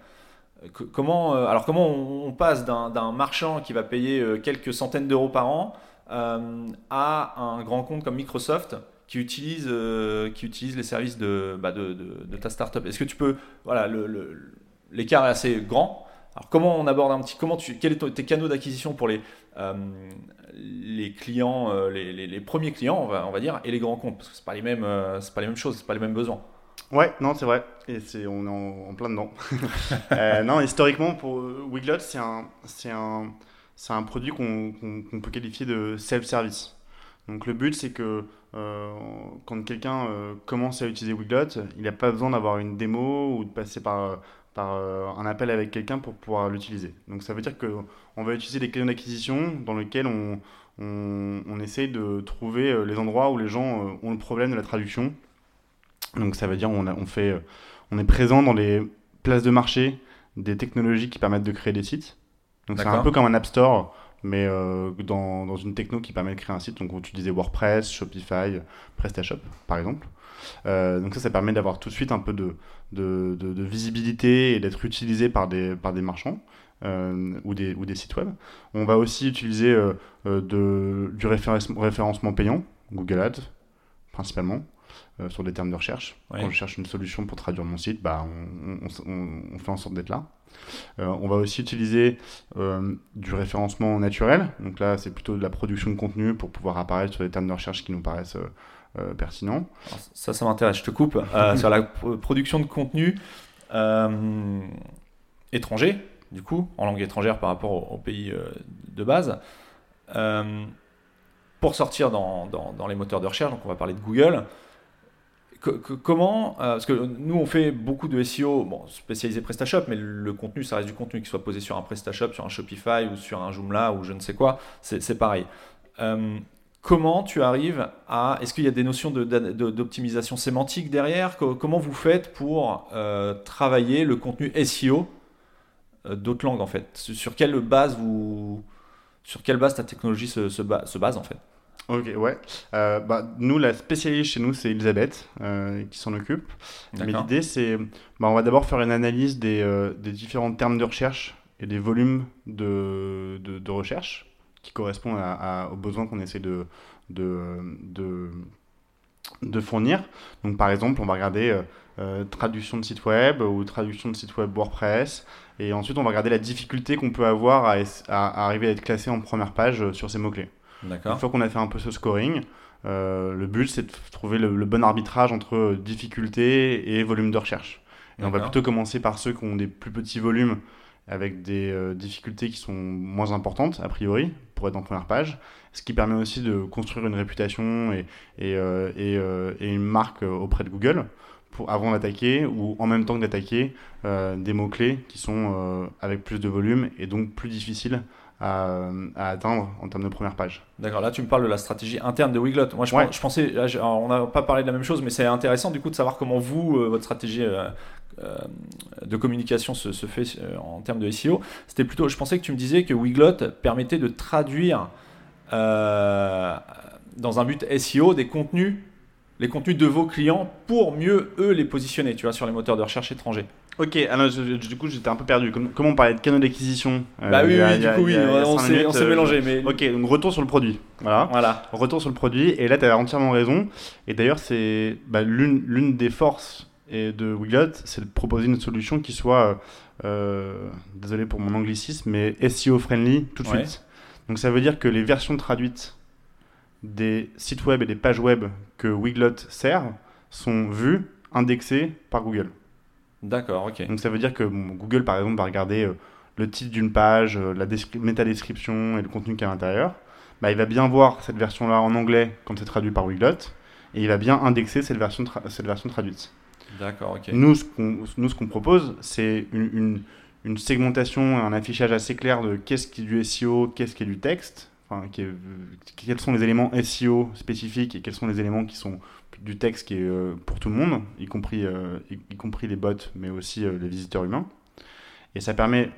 Euh, comment, alors comment on, passe d'un marchand qui va payer quelques centaines d'euros par an à un grand compte comme Microsoft qui utilise, euh, qui les services de, bah de, ta startup? Est-ce que tu peux, voilà, l'écart est assez grand. Alors comment on aborde un petit, comment tu, quels sont tes canaux d'acquisition pour les, euh, les clients, euh, les, premiers clients, on va, on va, dire, et les grands comptes, parce que c'est pas les mêmes, pas les mêmes choses, c'est pas les mêmes besoins.
Ouais, non, c'est vrai, et c'est, on est en, plein dedans. non, historiquement, pour Wiglot, c'est un, c'est un, c'est un produit qu'on, qu'on peut qualifier de self-service. Donc le but, c'est que euh, quand quelqu'un euh, commence à utiliser Wiglot, il n'a pas besoin d'avoir une démo ou de passer par, par euh, un appel avec quelqu'un pour pouvoir l'utiliser. Donc ça veut dire qu'on va utiliser des canaux d'acquisition dans lesquels on, on, on, essaye de trouver les endroits où les gens ont le problème de la traduction. Donc ça veut dire on, on, fait, on est présent dans les places de marché des technologies qui permettent de créer des sites. Donc c'est un peu comme un App Store mais euh, dans, dans, une techno qui permet de créer un site. Donc, tu disais WordPress, Shopify, PrestaShop, par exemple. Euh, donc ça, ça permet d'avoir tout de suite un peu de, de, de, visibilité et d'être utilisé par des, par des marchands. Euh, ou, des, ou des sites web. On va aussi utiliser de, du référencement payant, Google Ads principalement, sur des termes de recherche. Quand je cherche une solution pour traduire mon site, bah, on, on, on fait en sorte d'être là. Euh, on va aussi utiliser euh, du référencement naturel. Donc là, c'est plutôt de la production de contenu pour pouvoir apparaître sur les termes de recherche qui nous paraissent euh, pertinents.
ça, ça m'intéresse. Je te coupe. sur la production de contenu étranger, du coup, en langue étrangère par rapport au, pays de base. pour sortir dans, dans, les moteurs de recherche, donc on va parler de Google, comment, euh, parce que nous on fait beaucoup de SEO, bon, spécialisé PrestaShop, mais le contenu, ça reste du contenu qui soit posé sur un PrestaShop, sur un Shopify ou sur un Joomla ou je ne sais quoi, c'est pareil. Euh, comment tu arrives à, est-ce qu'il y a des notions d'optimisation sémantique derrière? Comment vous faites pour euh, travailler le contenu SEO d'autres langues en fait? Sur quelle base vous, sur quelle base ta technologie se base en fait?
Ok, ouais. Euh, bah, nous, la spécialiste chez nous, c'est Elisabeth euh, qui s'en occupe. Mais l'idée, c'est. Bah, on va d'abord faire une analyse des, euh, des, différents termes de recherche et des volumes de, de, de recherche qui correspondent à, aux besoins qu'on essaie de, de, de, de, fournir. Donc, par exemple, on va regarder traduction de site web ou traduction de site web WordPress. Et ensuite, on va regarder la difficulté qu'on peut avoir à, à arriver à être classé en première page sur ces mots-clés. Une fois qu'on a fait un peu ce scoring, euh, le but c'est de trouver le, bon arbitrage entre difficulté et volume de recherche. Et on va plutôt commencer par ceux qui ont des plus petits volumes avec des euh, difficultés qui sont moins importantes, a priori, pour être en première page, ce qui permet aussi de construire une réputation et, et, euh, et, et une marque auprès de Google pour, avant d'attaquer ou en même temps que d'attaquer des mots-clés qui sont avec plus de volume et donc plus difficiles à, atteindre en termes de première page.
D'accord, là tu me parles de la stratégie interne de Wiglot. Moi je, pensais, on n'a pas parlé de la même chose, mais c'est intéressant du coup de savoir comment vous, euh, votre stratégie euh, euh, de communication se, se fait en termes de SEO. C'était plutôt, je pensais que tu me disais que Wiglot permettait de traduire dans un but SEO des contenus, les contenus de vos clients pour mieux eux les positionner, tu vois, sur les moteurs de recherche étrangers.
Ok, alors du coup j'étais un peu perdu. Comment on parlait de canaux d'acquisition
euh, Bah oui, oui du coup oui, on s'est euh, mélangé. Mais...
Ok, donc retour sur le produit. Voilà.
voilà.
Retour sur le produit, et là tu as entièrement raison. Et d'ailleurs, c'est bah, l'une des forces de Wiglot, c'est de proposer une solution qui soit, euh, désolé pour mon anglicisme, mais SEO friendly tout de suite. Donc ça veut dire que les versions traduites des sites web et des pages web que Wiglot sert sont vues, indexées par Google.
D'accord, ok.
Donc ça veut dire que bon, Google, par exemple, va regarder euh, le titre d'une page, euh, la descri- métadescription et le contenu qui est à l'intérieur. Bah, il va bien voir cette version-là en anglais quand c'est traduit par Wiglot, et il va bien indexer cette version, tra- cette version traduite.
D'accord, ok.
Nous, ce qu'on nous, ce qu'on propose, c'est une, une, une segmentation, un affichage assez clair de qu'est-ce qui est du SEO, qu'est-ce qui est du texte, quels sont les éléments SEO spécifiques et quels sont les éléments qui sont du texte qui est euh, pour tout le monde, y compris, euh, y, compris les bots, mais aussi euh, les visiteurs humains. Et ça permet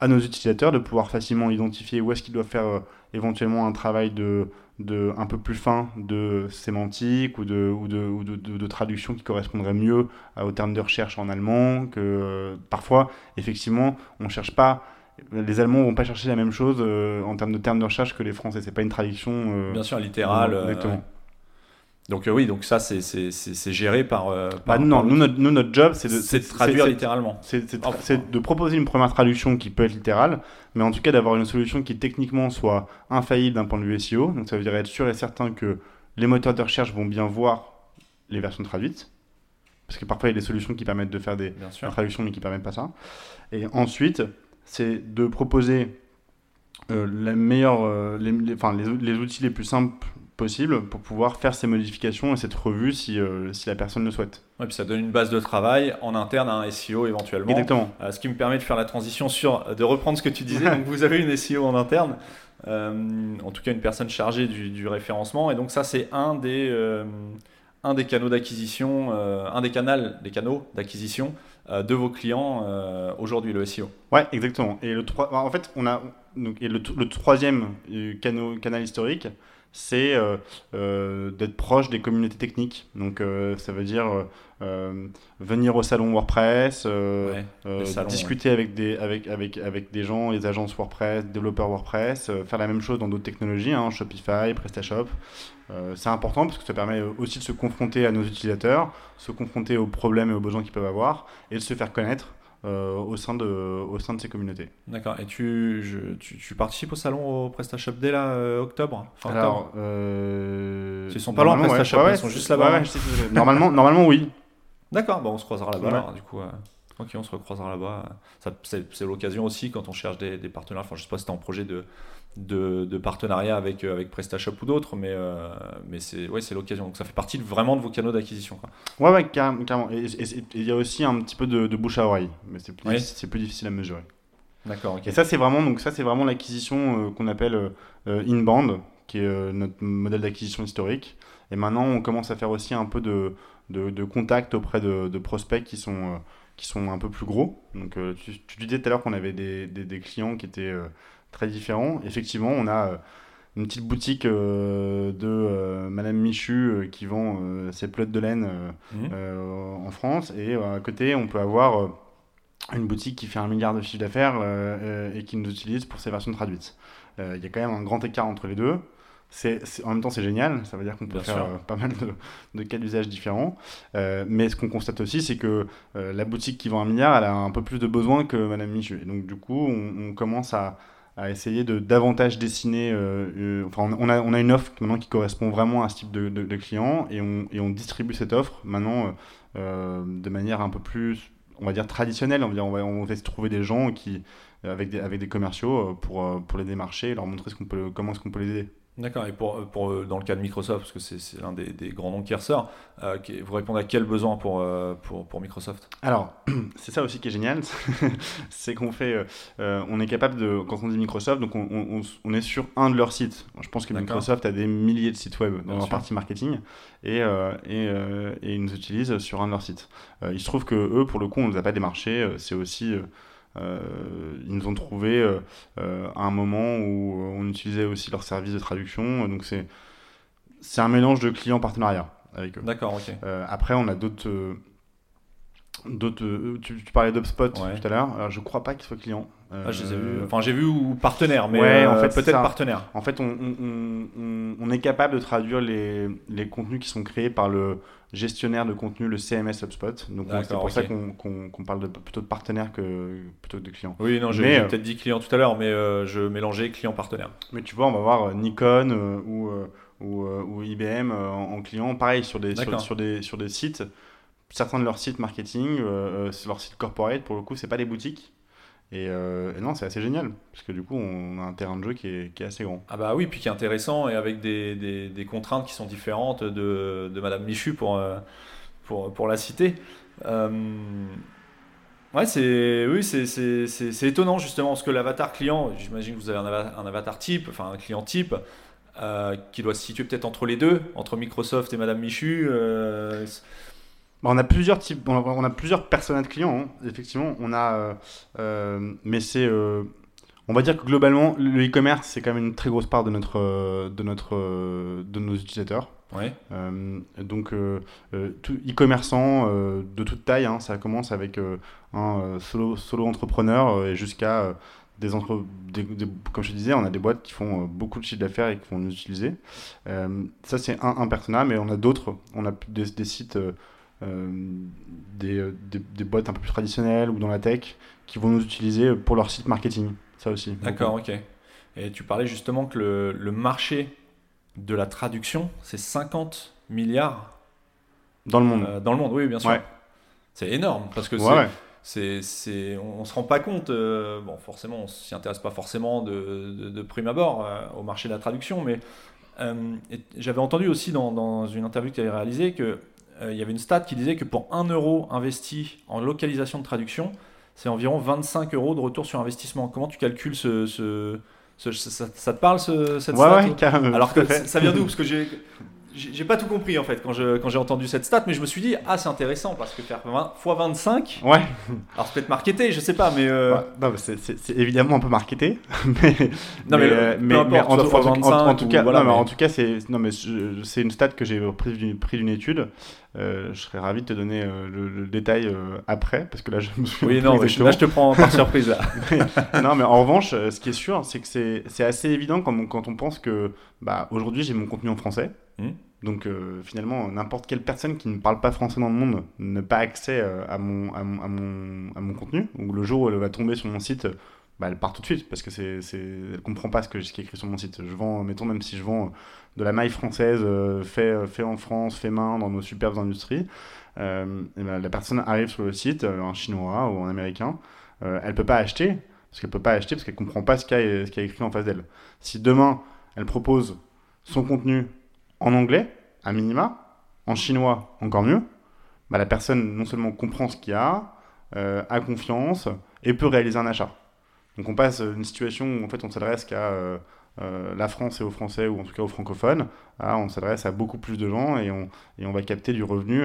à nos utilisateurs de pouvoir facilement identifier où est-ce qu'ils doivent faire éventuellement un travail de, de un peu plus fin de sémantique ou de, ou de, ou de, de- traduction qui correspondrait mieux à- aux termes de recherche en allemand que parfois effectivement on cherche pas les Allemands vont pas chercher la même chose euh, en termes de termes de recherche que les Français c'est pas une traduction euh,
Bien sûr, littéral. euh,
exactement.
ouais. Donc euh, oui, donc ça c'est géré par. euh,
Bah,
par-
non
par
nous notre, nous, notre job c'est de,
de traduire littéralement.
C'est de proposer une première traduction qui peut être littérale, mais en tout cas d'avoir une solution qui techniquement soit infaillible d'un point de vue SEO. Donc ça veut dire être sûr et certain que les moteurs de recherche vont bien voir les versions traduites. Parce que parfois il y a des solutions qui permettent de faire des
Bien
la
sûr.
traduction mais qui permettent pas ça. Et ensuite, c'est de proposer euh, la meilleure, euh, les, les- enfin, les, les outils les plus simples possibles pour pouvoir faire ces modifications et cette revue si, euh, si la personne le souhaite.
Ouais, puis ça donne une base de travail en interne à un SEO éventuellement.
Exactement.
Ce qui me permet de faire la transition sur, de reprendre ce que tu disais. donc vous avez une SEO en interne, en tout cas une personne chargée du, du référencement, et donc ça c'est un des un des canaux d'acquisition, un des canaux des canaux d'acquisition de vos clients euh, aujourd'hui le SEO.
Ouais, exactement. Et le trois- en fait, on a le, troisième euh, canal historique, c'est euh, euh, d'être proche des communautés techniques. Donc, euh, ça veut dire venir au salon WordPress,
Ouais,
discuter avec des avec avec avec des gens, les agences WordPress, développeurs WordPress, faire la même chose dans d'autres technologies, hein, Shopify, PrestaShop. C'est important parce que ça permet aussi de se confronter à nos utilisateurs, se confronter aux problèmes et aux besoins qu'ils peuvent avoir, et de se faire connaître euh, au, sein de, au sein de ces communautés.
D'accord. Et tu, je- tu, tu participes au salon au PrestaShop Day là, euh, octobre octobre
Alors, euh,
Ils sont pas loin, PrestaShop,
ouais,
ils sont juste là-bas,
ouais,
hein.
normalement, normalement, oui.
D'accord, bah on se croisera là-bas. Alors, du coup, euh, ok, on se recroisera là-bas. Ça, c'est, c'est l'occasion aussi quand on cherche des, des partenaires. Enfin, je sais pas si t'es en projet de, de, de partenariat avec, euh, avec PrestaShop ou d'autres, mais, euh, mais c'est, ouais, l'occasion. Donc ça fait partie de- vraiment de vos canaux d'acquisition.
Ouais, ouais, carrément. carrément. Et il y a aussi un petit peu de, de bouche à oreille, mais c'est plus,
Oui.
plus difficile à mesurer.
D'accord, ok.
Et ça, c'est vraiment, donc ça, c'est vraiment l'acquisition euh, qu'on appelle euh, inbound, qui est notre modèle d'acquisition historique. Et maintenant, on commence à faire aussi un peu de, de, de contact auprès de, de prospects qui sont, qui sont un peu plus gros. Donc, tu, tu disais tout à l'heure qu'on avait des, des, des clients qui étaient très différents. Effectivement, on a euh, une petite boutique euh, de euh, Madame Michu euh, qui vend ses pelotes de laine euh, en France. Et à côté, on peut avoir une boutique qui fait un milliard de chiffre d'affaires et qui nous utilise pour ses versions traduites. Il y a quand même un grand écart entre les deux. C'est, c'est- en même temps, c'est génial. Ça veut dire qu'on peut
Bien
faire euh, pas mal de, de cas d'usage différents. Euh, mais ce qu'on constate aussi, c'est que euh, la boutique qui vend un milliard, elle a un peu plus de besoins que Madame Michu. Et donc, du coup, on, on commence à, à essayer de davantage dessiner. euh, euh, enfin, on, a, on a une offre maintenant qui correspond vraiment à ce type de, de, client et on, et on distribue cette offre maintenant euh, de manière un peu plus, on va dire, traditionnelle. On va, on va, on va trouver des gens qui, avec, des, avec des commerciaux pour, pour les démarcher et leur montrer comment est-ce qu'on peut les aider.
D'accord, et pour, pour, euh, dans le cas de Microsoft, parce que c'est, l'un des, des grands noms qui ressort, euh, vous répondez à quel besoin pour, euh, pour, pour Microsoft?
Alors, c'est ça aussi qui est génial, c'est qu'on fait, euh, on est capable de, quand on dit Microsoft, donc on, est sur un de leurs sites. Je pense que. Microsoft a des milliers de sites web dans leur partie marketing et, euh, et, euh, et ils nous utilisent sur un de leurs sites. Euh, il se trouve que eux, pour le coup, on ne les a pas démarchés. C'est aussi, euh, ils nous ont trouvé euh, euh, à un moment où on utilisait aussi leur service de traduction. Donc c'est, c'est un mélange de clients partenariat avec eux.
D'accord, ok.
Après, on a d'autres. Euh, euh, tu, tu parlais d'UpSpot
Ouais.
tout à l'heure. Alors, je crois pas qu'ils soient clients. Euh,
Ah, je les ai vus. Enfin, j'ai vu ou partenaire, mais
Ouais, en
euh,
fait,
peut-être partenaire.
En fait, on, on- on- on- on est capable de traduire les, les contenus qui sont créés par le gestionnaire de contenu, le CMS HubSpot. Donc, on- c'est pour ça qu'on parle de, plutôt de partenaire que plutôt que de client.
Oui, non, j'ai
euh,
peut-être dit client tout à l'heure, mais euh, je mélangeais client-partenaire.
Mais tu vois, on va voir euh, Nikon euh, ou, euh, ou, euh, ou IBM euh, en, en client, pareil, sur des, sur,
D'accord.
sur des, sur des sites certains de leurs sites marketing, euh, euh, leur site corporate, pour le coup, c'est pas des boutiques. Et, euh, et non, c'est assez génial, parce que du coup, on a un terrain de jeu qui est, assez grand.
Ah bah oui, puis qui est intéressant et avec des, contraintes qui sont différentes de, Madame Michu pour, euh, pour, pour la citer. Ouais, c'est oui, c'est- étonnant justement parce que l'avatar client, j'imagine que vous avez un, ava- un avatar type, enfin un client type. qui doit se situer peut-être entre les deux, entre Microsoft et Madame Michu.
On a plusieurs types, on a, on a plusieurs personas de clients, hein. effectivement. On a, euh, euh, mais c'est, euh, on va dire que globalement, le e-commerce c'est quand même une très grosse part de notre, de notre, de nos utilisateurs.
ouais.
Euh, donc, e-commerçant de toute taille, hein, ça commence avec un solo, solo entrepreneur et jusqu'à des, entre, des, des- comme je disais, on a des boîtes qui font beaucoup de chiffre d'affaires et qui vont nous utiliser. Ça, c'est un, un persona, mais on a d'autres. On a des, des sites, des, euh, des, des boîtes un peu plus traditionnelles ou dans la tech qui vont nous utiliser pour leur site marketing. Ça aussi.
D'accord, ok. Et tu parlais justement que le, le marché de la traduction, c'est 50 milliards
Dans le monde.
euh, dans le monde. Oui, bien sûr.
Ouais.
C'est énorme parce que
ouais,
c'est-
ouais.
on, on se rend pas compte. euh, bon, forcément, on s'y intéresse pas forcément de, de, de prime abord euh, au marché de la traduction, mais euh, j'avais entendu aussi dans, dans une interview que tu avais réalisée que euh, il y avait une stat qui disait que pour 1 euro investi en localisation de traduction, c'est environ 25 euros de retour sur investissement. Comment tu calcules ce, ce, ce- ça, ça te parle ce, cette
Ouais,
stat
ouais, carrément.
alors que ça vient d'où? Parce que j'ai j'ai pas tout compris en fait quand je- quand j'ai entendu cette stat, mais je me suis dit ah c'est intéressant parce que faire 20 fois 25,
Ouais.
alors c'est peut-être marketé, je sais pas, mais euh,
Ouais, non, c'est- évidemment un peu marketé, mais
Non, mais
en, tout-
fois
en tout- en-
25
en tout
ou
cas,
voilà,
non, mais
mais-
en tout cas, c'est non mais je- c'est une stat que j'ai pris d'une pris d'une étude. Euh, je serais ravi de te donner euh, le, le détail euh, après, parce que là, je me suis.
oui non, mais je- là je te prends par surprise là.
non, mais en revanche, ce qui est sûr, c'est que c'est c'est assez évident quand on, quand on pense que bah, aujourd'hui j'ai mon contenu en français.
Mhm.
Donc euh, finalement, n'importe quelle personne qui ne parle pas français dans le monde n'a pas accès euh, à, mon, à, mon, à, mon, contenu. Donc le jour où elle va tomber sur mon site, bah, elle part tout de suite parce que c'est, elle comprend pas ce, que, ce qui est écrit sur mon site. Je vends, mettons même si je vends de la maille française euh, fait, fait en France, fait main dans nos superbes industries, euh, ben, la personne arrive sur le site, euh, un chinois ou un américain, euh, elle peut pas acheter parce qu'elle peut pas acheter parce qu'elle comprend pas ce qu'il y écrit en face d'elle. Si demain elle propose son contenu en anglais, à minima, en chinois, encore mieux, bah, la personne non seulement comprend ce qu'il y a, euh, a confiance et peut réaliser un achat. Donc on passe d'une situation où en fait on s'adresse qu'à euh, euh, la France et aux Français ou en tout cas aux francophones, à on s'adresse à beaucoup plus de gens et on, va capter du revenu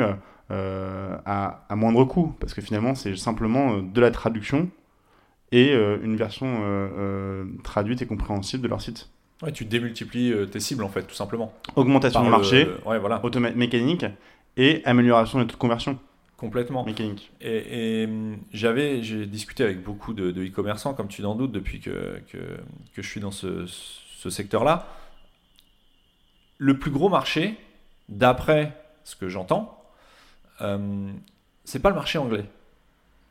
à, moindre coût parce que finalement c'est simplement de la traduction et une version traduite et compréhensible de leur site.
Ouais, tu démultiplies euh, tes cibles en fait, tout simplement.
Augmentation
Par
du
le-
marché,
ouais, voilà,
mécanique et amélioration des taux de conversion
complètement.
mécanique.
Et, et, hum, j'avais, j'ai discuté avec beaucoup de, de e-commerçants, comme tu n'en doutes, depuis que, que, que je suis dans ce, ce secteur-là. Le plus gros marché, d'après ce que j'entends, euh, c'est pas le marché anglais.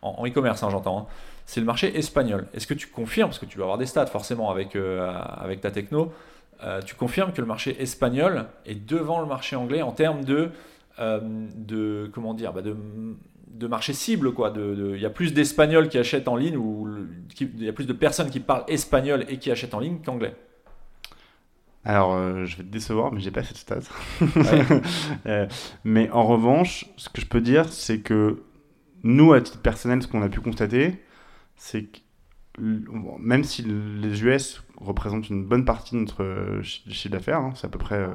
En, en e-commerce, hein, j'entends. hein. C'est le marché espagnol. Est-ce que tu confirmes, parce que tu dois avoir des stats forcément avec, euh, avec ta techno, euh, tu confirmes que le marché espagnol est devant le marché anglais en termes de, euh, de comment dire, bah de, de marché cible quoi. Il y a plus d'Espagnols qui achètent en ligne ou il y a plus de personnes qui parlent espagnol et qui achètent en ligne qu'anglais.
Alors, euh, je vais te décevoir, mais j'ai pas cette stat.
Ouais.
Mais en revanche, ce que je peux dire, c'est que nous, à titre personnel, ce qu'on a pu constater, c'est que même si les US représentent une bonne partie de notre euh, chi- chiffre d'affaires, hein, c'est à peu près euh,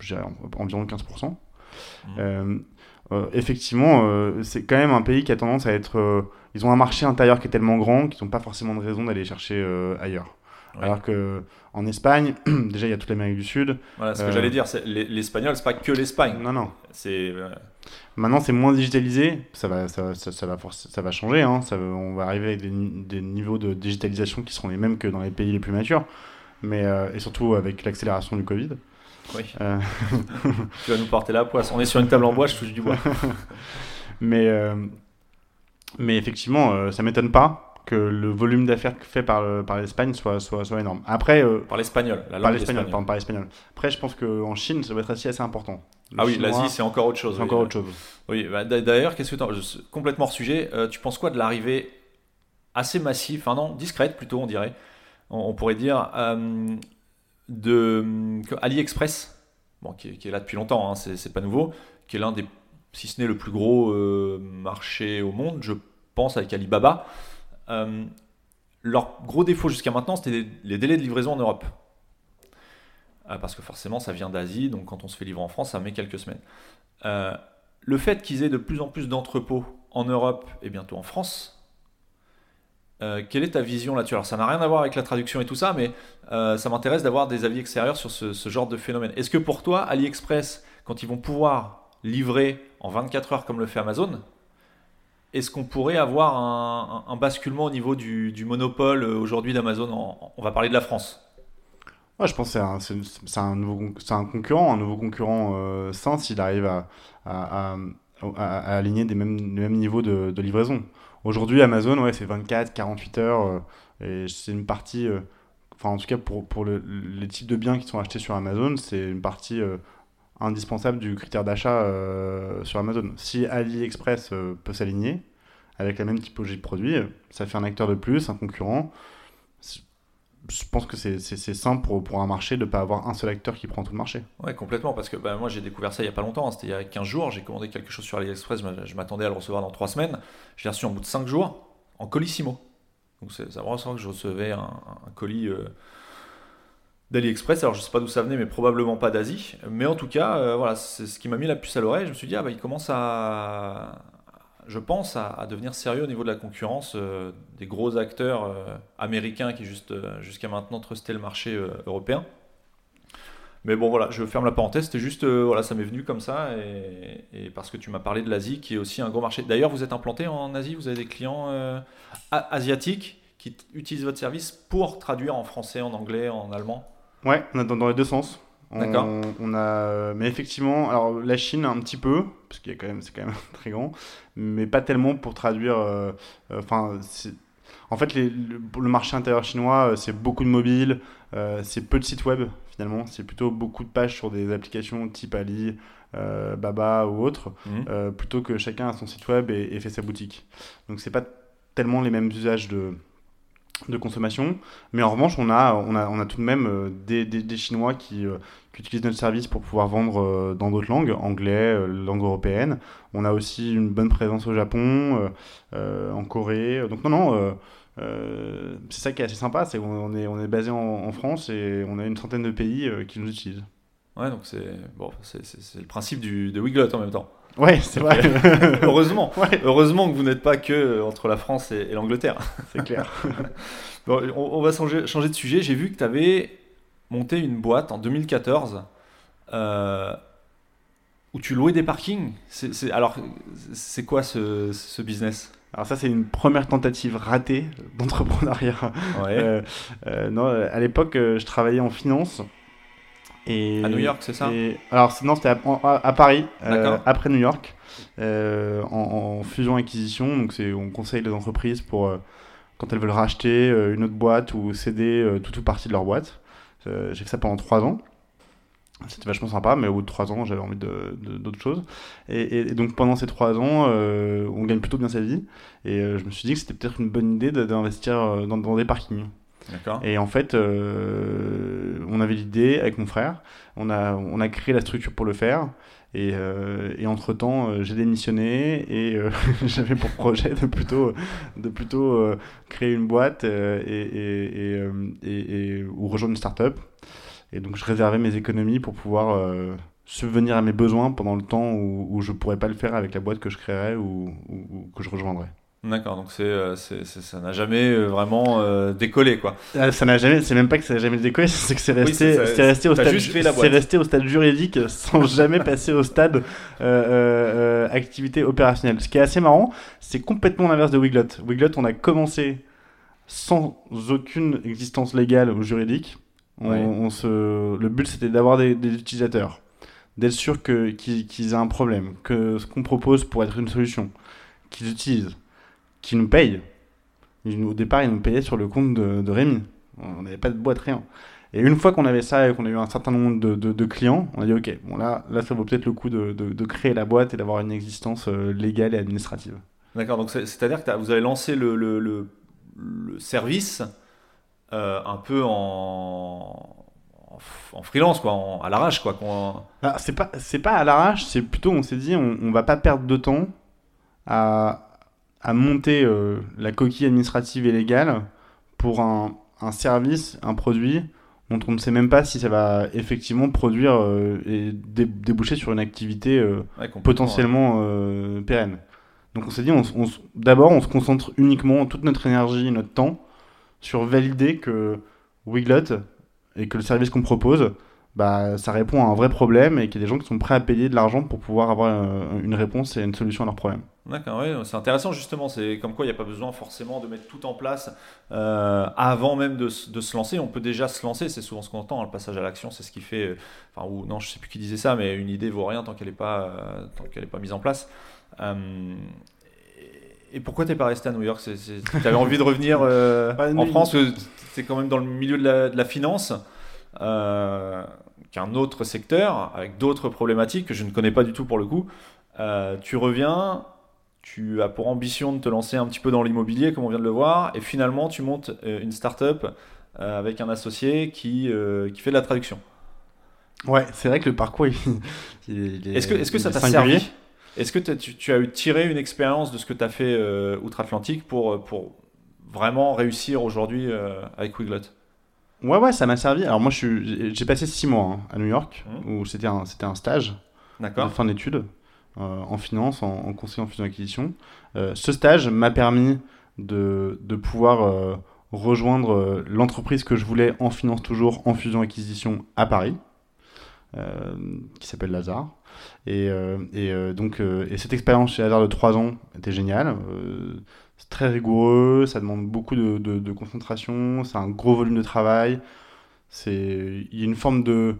je dirais, en- environ 15%,
Mhm.
euh, euh, effectivement, c'est quand même un pays qui a tendance à être... ils ont un marché intérieur qui est tellement grand qu'ils n'ont pas forcément de raison d'aller chercher ailleurs.
Ouais.
Alors que en Espagne, déjà il y a toute l'Amérique du Sud.
Voilà ce que j'allais dire. L'espagnol, c'est pas que l'Espagne.
Non, non.
C'est
Maintenant, c'est moins digitalisé. Ça va, ça, ça, ça va, ça va changer. Hein. Ça va- on va arriver avec des, ni- des niveaux de digitalisation qui seront les mêmes que dans les pays les plus matures. Mais, euh, et surtout avec l'accélération du Covid.
oui.
Euh,
Tu vas nous porter la poisse. On est sur une table en bois, je touche du bois.
mais, euh, mais effectivement, ça m'étonne pas que le volume d'affaires fait par, par l'Espagne soit, soit, soit énorme. Après, euh,
Par l'espagnol, la langue
par l'espagnol, pardon, par l'espagnol. Après, je pense qu'en Chine, ça va être aussi assez important. Le
Ah oui,
chinois,
l'Asie, c'est encore autre chose.
c'est
oui.
encore autre chose.
Oui, bah, d'a- d'ailleurs, qu'est-ce que t'en- complètement hors sujet, euh, tu penses quoi de l'arrivée assez massive, enfin non, discrète plutôt, on dirait, on, on pourrait dire, euh, de AliExpress, bon, qui, est, qui est là depuis longtemps, hein, c'est c'est pas nouveau, qui est l'un des, si ce n'est le plus gros euh, marché au monde, je pense, avec Alibaba. Euh, leur gros défaut jusqu'à maintenant, c'était les- délais de livraison en Europe. Euh, parce que forcément, ça vient d'Asie, donc quand on se fait livrer en France, ça met quelques semaines. Euh, le fait qu'ils aient de plus en plus d'entrepôts en Europe et bientôt en France, quelle est ta vision là-dessus? Alors ça n'a rien à voir avec la traduction et tout ça, mais ça m'intéresse d'avoir des avis extérieurs sur ce genre de phénomène. Est-ce que pour toi, AliExpress, quand ils vont pouvoir livrer en 24 heures comme le fait Amazon, est-ce qu'on pourrait avoir un, basculement au niveau du, monopole euh, aujourd'hui d'Amazon On va parler de la France.
Ouais, je pense que c'est un, concurrent, un nouveau concurrent euh, sain s'il arrive à, aligner des mêmes, les mêmes niveaux de, livraison. Aujourd'hui, Amazon, ouais, c'est 24, 48 heures, euh, et c'est une partie, euh, en tout cas pour, pour le- les types de biens qui sont achetés sur Amazon, c'est une partie indispensable du critère d'achat euh, sur Amazon. Si AliExpress euh, peut s'aligner avec la même typologie de produits, euh, ça fait un acteur de plus, un concurrent je pense que c'est simple pour, pour un marché de ne pas avoir un seul acteur qui prend tout le marché.
Ouais, complètement, parce que bah, moi j'ai découvert ça il y a pas longtemps, hein, c'était il y a 15 jours, j'ai commandé quelque chose sur AliExpress, je m'a- je m'attendais à le recevoir dans 3 semaines, je l'ai reçu en bout de 5 jours, en colissimo. Donc c'est vraiment que je recevais un, colis d'AliExpress, alors je sais pas d'où ça venait, mais probablement pas d'Asie, mais en tout cas, euh, voilà, c'est ce qui m'a mis la puce à l'oreille, je me suis dit, ah bah il commence à, je pense, à, devenir sérieux au niveau de la concurrence euh, des gros acteurs euh, américains qui jusqu'à maintenant trustaient le marché européen. Mais bon, voilà, je ferme la parenthèse. C'était juste, voilà, ça m'est venu comme ça. Et, et parce que tu m'as parlé de l'Asie, qui est aussi un gros marché. D'ailleurs, vous êtes implanté en Asie? Vous avez des clients asiatiques qui utilisent votre service pour traduire en français, en anglais, en allemand?
Ouais, on a dans, dans les deux sens.
D'accord.
On a, mais effectivement, alors la Chine un petit peu, parce qu'il y a quand même, c'est quand même très grand, mais pas tellement pour traduire. euh, euh, Enfin, en fait, les- le, marché intérieur chinois, euh, c'est beaucoup de mobiles, euh, c'est peu de sites web finalement, c'est plutôt beaucoup de pages sur des applications type Ali, euh, Baba ou autres,
Mhm.
euh, plutôt que chacun a son site web et, et fait sa boutique. Donc c'est pas tellement les mêmes usages de, de consommation, mais en revanche on a, on a, on a tout de même euh, des, des, Chinois qui, euh, qui utilisent notre service pour pouvoir vendre euh, dans d'autres langues, anglais, langue européenne. On a aussi une bonne présence au Japon, en Corée. Donc non, non, c'est ça qui est assez sympa, c'est qu'on on est, on est basé en, France et on a une centaine de pays qui nous utilisent.
Ouais, donc c'est bon, le principe du, de Wiglot en même temps.
Ouais, c'est vrai,
Heureusement,
Ouais.
heureusement que vous n'êtes pas que euh, entre la France et, et l'Angleterre.
c'est clair.
Bon, on, on va changer, changer de sujet. J'ai vu que tu avais monté une boîte en 2014 euh, où tu louais des parkings. Alors, c'est quoi ce, ce business?
Alors ça, c'est une première tentative ratée d'entrepreneuriat.
ouais.
Euh, euh, non, à l'époque, je travaillais en finance. Et,
À New York, c'est ça
et- Alors, non, c'était à, Paris, euh, après New York, euh, en, en fusion-acquisition. Donc, c'est, on conseille les entreprises pour, euh, quand elles veulent racheter une autre boîte ou céder euh, tout ou partie de leur boîte. J'ai fait ça pendant trois ans. C'était vachement sympa, mais au bout de trois ans, j'avais envie de, de- d'autres choses. Et, donc, pendant ces trois ans, on gagne plutôt bien sa vie. Et je me suis dit que c'était peut-être une bonne idée d'investir dans, dans des parkings.
D'accord.
Et en fait, euh, avait l'idée avec mon frère, on a, on a créé la structure pour le faire. Et, euh, et entre-temps, euh, j'ai démissionné et euh, j'avais pour projet de plutôt, de plutôt créer une boîte et, et, ou rejoindre une start-up. Et donc, je réservais mes économies pour pouvoir subvenir à mes besoins pendant le temps où, je pourrais pas le faire avec la boîte que je créerais ou- ou que je rejoindrais.
D'accord, donc c'est, euh, c'est- c'est- ça n'a jamais euh, vraiment euh, décollé, quoi.
Ah, Ça n'a jamais, c'est même pas que ça n'a jamais décollé, c'est que c'est resté,
ça,
au stade, c'est resté au stade juridique sans jamais passer au stade euh, euh, euh, activité opérationnelle. Ce qui est assez marrant, c'est complètement l'inverse de Wiglot. Wiglot, on a commencé sans aucune existence légale ou juridique. On, se, le but c'était d'avoir des, des utilisateurs, d'être sûr que qu'ils qu'ils aient un problème, que ce qu'on propose pour être une solution, qu'ils utilisent, qu'ils nous payent. au départ, ils nous payaient sur le compte de, de Rémi. On n'avait pas de boîte, rien. Et une fois qu'on avait ça et qu'on a eu un certain nombre de, de, clients, on a dit ok, bon là, là ça vaut peut-être le coup de, de, créer la boîte et d'avoir une existence euh, légale et administrative.
D'accord, donc c'est-à-dire que vous avez lancé le, le, le, service euh, un peu en, en, freelance, quoi, à l'arrache. quoi.
Ah, c'est pas, pas à l'arrache, c'est plutôt on s'est dit on, on va pas perdre de temps à, à monter euh, la coquille administrative et légale pour un, un service, un produit dont on ne sait même pas si ça va effectivement produire euh, et déboucher sur une activité euh, potentiellement pérenne. Donc on s'est dit, d'abord on se concentre uniquement toute notre énergie, notre temps sur valider que Wiglot et que le service qu'on propose, bah, ça répond à un vrai problème et qu'il y a des gens qui sont prêts à payer de l'argent pour pouvoir avoir une réponse et une solution à leur problème.
D'accord, oui, c'est intéressant justement. C'est comme quoi il n'y a pas besoin forcément de mettre tout en place euh, avant même de, de, se lancer. On peut déjà se lancer, c'est souvent ce qu'on entend. Hein, le passage à l'action, c'est ce qui fait. Euh, enfin, ou non, je sais plus qui disait ça, mais une idée vaut rien tant qu'elle n'est pas, euh, tant qu'elle est pas mise en place. et pourquoi t'es pas resté à New York? Tu avais envie de revenir bah, en France C'est quand même dans le milieu de la, de la finance, qu'un autre secteur avec d'autres problématiques que je ne connais pas du tout pour le coup. tu reviens tu as pour ambition de te lancer un petit peu dans l'immobilier, comme on vient de le voir, et finalement tu montes euh, une start-up euh, avec un associé qui, euh, qui fait de la traduction.
Ouais, c'est vrai que le parcours,
il, est. Est-ce que, est que ça t'a servi? Est-ce que tu, tu, as eu tiré une expérience de ce que tu as fait outre-Atlantique pour, pour vraiment réussir aujourd'hui avec Wiglot?
Ouais, ouais, ça m'a servi. Alors moi, j'ai passé six mois hein, à New York, mmh. où c'était un, un stage de fin d'études. Euh, en finance, en, conseil en fusion acquisition. Euh, ce stage m'a permis de, de pouvoir euh, rejoindre l'entreprise que je voulais en finance toujours, en fusion acquisition à Paris, qui s'appelle Lazare. Et, et donc, et cette expérience chez Lazare de 3 ans était géniale. C'est très rigoureux, ça demande beaucoup de, de, de concentration, c'est un gros volume de travail. Il y a une forme de,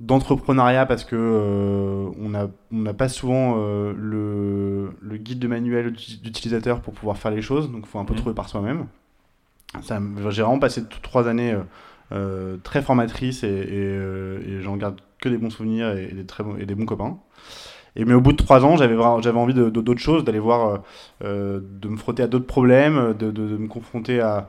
d'entrepreneuriat parce que euh, on n'a on pas souvent euh, le, le, guide de manuel d'utilisateur pour pouvoir faire les choses, donc il faut un peu mmh. trouver par soi-même. J'ai vraiment passé trois années euh, très formatrices et, et, j'en garde que des bons souvenirs et, des, très et des bons copains. Et mais au bout de trois ans, j'avais envie de, d'autres choses, d'aller voir, de me frotter à d'autres problèmes, de, de, me confronter à,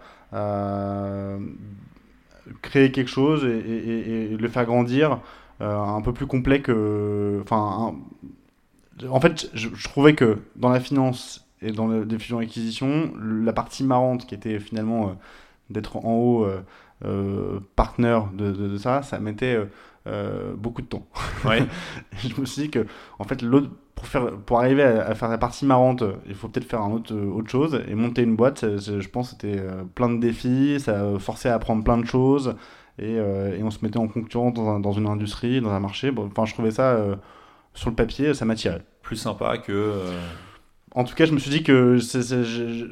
créer quelque chose et, le faire grandir euh, un peu plus complet que. Enfin, en fait, je, trouvais que dans la finance et dans les fusions-acquisitions, la partie marrante qui était finalement euh, d'être en haut euh, partenaire de, de, ça, ça mettait beaucoup de temps.
Ouais.
je me suis dit que, en fait, l'autre pour, faire, pour arriver à, faire la partie marrante, il faut peut-être faire un autre, autre chose. Et monter une boîte, je pense c'était plein de défis, ça forçait à apprendre plein de choses. Euh, et, on se mettait en concurrence dans, dans, une industrie, dans un marché. enfin, je trouvais ça, euh, sur le papier, ça m'attirait.
Plus sympa que... Euh,
en tout cas, je me suis dit que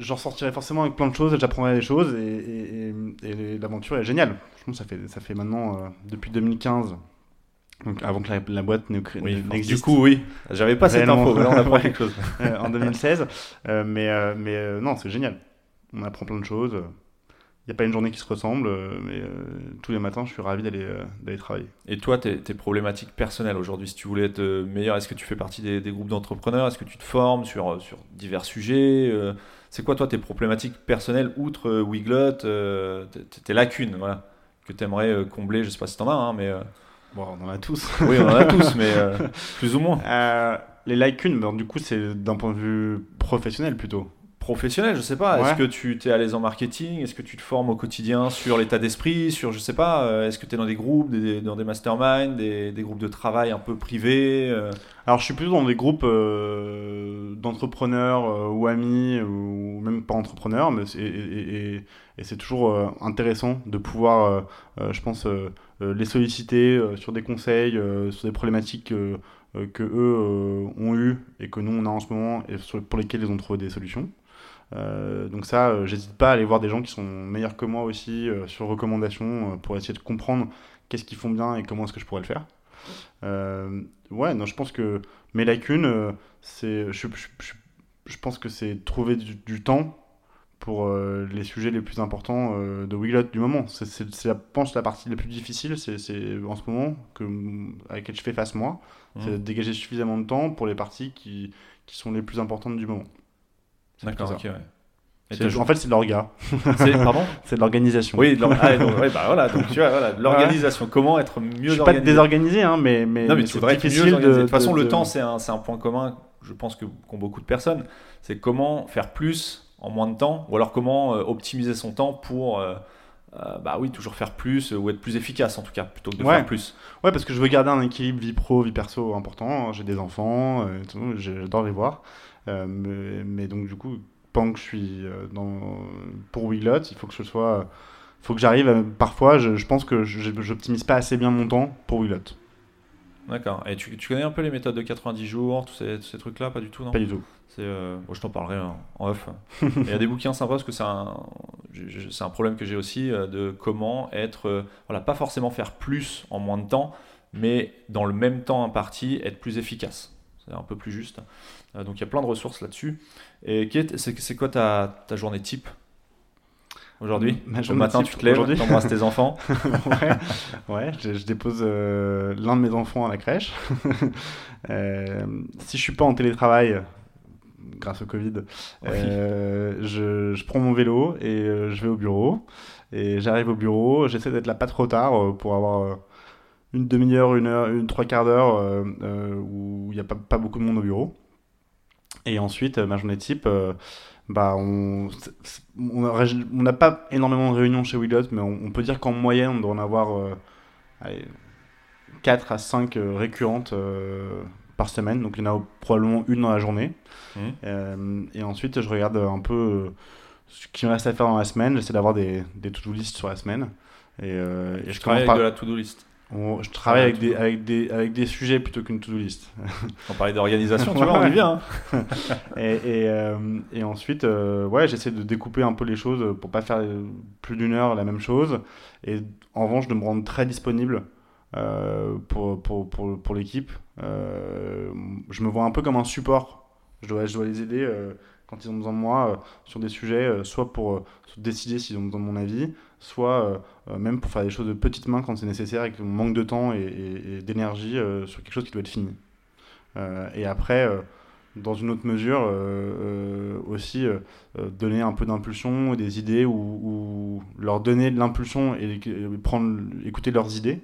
j'en sortirais forcément avec plein de choses, et j'apprendrais des choses, et, et, l'aventure est géniale. Je ça fait, ça fait maintenant, depuis 2015, donc avant que la, boîte n'existe.
du coup, oui. J'avais pas cette info, là on apprend quelque chose.
en 2016. mais mais non, c'est génial. On apprend plein de choses n'y a pas une journée qui se ressemble, euh, mais euh, tous les matins, je suis ravi d'aller euh, travailler.
Et toi, tes, problématiques personnelles aujourd'hui, si tu voulais être meilleur, est-ce que tu fais partie des, groupes d'entrepreneurs? Est-ce que tu te formes sur, sur divers sujets C'est quoi, toi, tes problématiques personnelles, outre Wiglot, tes, lacunes, voilà, que tu aimerais combler? Je sais pas si tu en as, hein, mais...
Bon, on en a tous.
oui, on en a tous, mais plus ou moins.
les lacunes, du coup, c'est d'un point de vue professionnel plutôt
professionnel, je sais pas. Est-ce que tu es à l'aise en marketing? Est-ce que tu te formes au quotidien sur l'état d'esprit? Sur, je sais pas, euh, est-ce que tu es dans des groupes, des, dans des masterminds, des, des, groupes de travail un peu privés euh?
Alors, je suis plutôt dans des groupes euh, d'entrepreneurs ou amis, ou même pas entrepreneurs, mais et, et, c'est toujours intéressant de pouvoir, je pense, les solliciter sur des conseils, sur des problématiques que eux ont eu et que nous on a en ce moment et pour lesquelles ils ont trouvé des solutions. Euh, donc ça, euh, j'hésite pas à aller voir des gens qui sont meilleurs que moi aussi euh, sur recommandation pour essayer de comprendre qu'est-ce qu'ils font bien et comment est-ce que je pourrais le faire. ouais, non, je pense que mes lacunes, c'est, je, je, je, pense que c'est trouver du, temps pour les sujets les plus importants de Wiglot du moment. C'est, je pense, la partie la plus difficile, c'est, en ce moment, que, à laquelle je fais face moi, c'est de dégager suffisamment de temps pour les parties qui, qui sont les plus importantes du moment.
D'accord, ok, ouais.
En fait, c'est de l'orga,
c'est- pardon
c'est de l'organisation.
Oui, de l'or- ah, donc, ouais, bah voilà, donc tu vois, voilà, de l'organisation. Comment être mieux
je suis pas
organisé
désorganisé, hein, mais, mais,
Non, mais
c'est difficile
organisé.
de,
De toute façon,
de-
le temps, c'est un, point commun, je pense, qu'ont beaucoup de personnes. C'est comment faire plus en moins de temps, ou alors comment euh, optimiser son temps pour, euh, euh, bah oui, toujours faire plus, ou être plus efficace en tout cas, plutôt que de
Ouais.
faire plus.
Ouais, parce que je veux garder un équilibre vie pro, vie perso important. J'ai des enfants, j'adore les voir. Euh, mais, mais donc, du coup, pendant que je suis euh, dans, pour Wiglot, il faut que je sois. faut que j'arrive. à- Parfois, je, je pense que je- j'optimise pas assez bien mon temps pour Wiglot.
D'accord. Et tu, tu connais un peu les méthodes de 90 jours, tous ces, trucs-là, pas du tout, non?
Pas du tout.
Euh, bon, je t'en parlerai en, en off. Il y a des bouquins sympas parce que c'est un, c'est un problème que j'ai aussi euh, de comment être, voilà, pas forcément faire plus en moins de temps, mais dans le même temps imparti, être plus efficace. C'est un peu plus juste. Euh, donc il y a plein de ressources là-dessus. Et c'est, quoi ta, ta journée type aujourd'hui? Le matin,
type
tu te lèves,
aujourd'hui?
t'embrasses tes enfants?
ouais, ouais je, je dépose euh, l'un de mes enfants à la crèche. Euh, si je suis pas en télétravail, grâce au Covid, euh, je, je prends mon vélo et je vais au bureau. Et j'arrive au bureau, j'essaie d'être là pas trop tard pour avoir une demi-heure, une heure, une trois quarts d'heure où il n'y a pas, pas beaucoup de monde au bureau. Et ensuite, euh, ma journée type, euh, bah, on n'a pas énormément de réunions chez Willot, mais on, on peut dire qu'en moyenne, on doit en avoir euh, allez, 4 à 5 euh, récurrentes par semaine. Donc il y en a probablement une dans la journée. Euh, et ensuite, je regarde un peu ce qui me reste à faire dans la semaine. J'essaie d'avoir des, des to-do list sur la semaine. Et, euh, et
Je travaille
commence
avec
par-
de la to-do list.
On- je travaille avec des, avec, des, avec des sujets plutôt qu'une to-do list.
On parlait d'organisation, tu vois, on y vient. hein.
Et, et, euh, et ensuite, euh, ouais, j'essaie de découper un peu les choses pour pas faire plus d'une heure la même chose. Et en revanche, de me rendre très disponible euh, pour, pour, pour, pour l'équipe. Je me vois un peu comme un support. Je dois, je dois les aider quand ils ont besoin de moi sur des sujets, soit pour décider s'ils ont besoin de mon avis, soit euh, euh, même pour faire des choses de petites mains quand c'est nécessaire et qu'on manque de temps et, d'énergie euh, sur quelque chose qui doit être fini. Et après, dans une autre mesure, aussi donner un peu d'impulsion, des idées, ou, leur donner de l'impulsion et, écouter leurs idées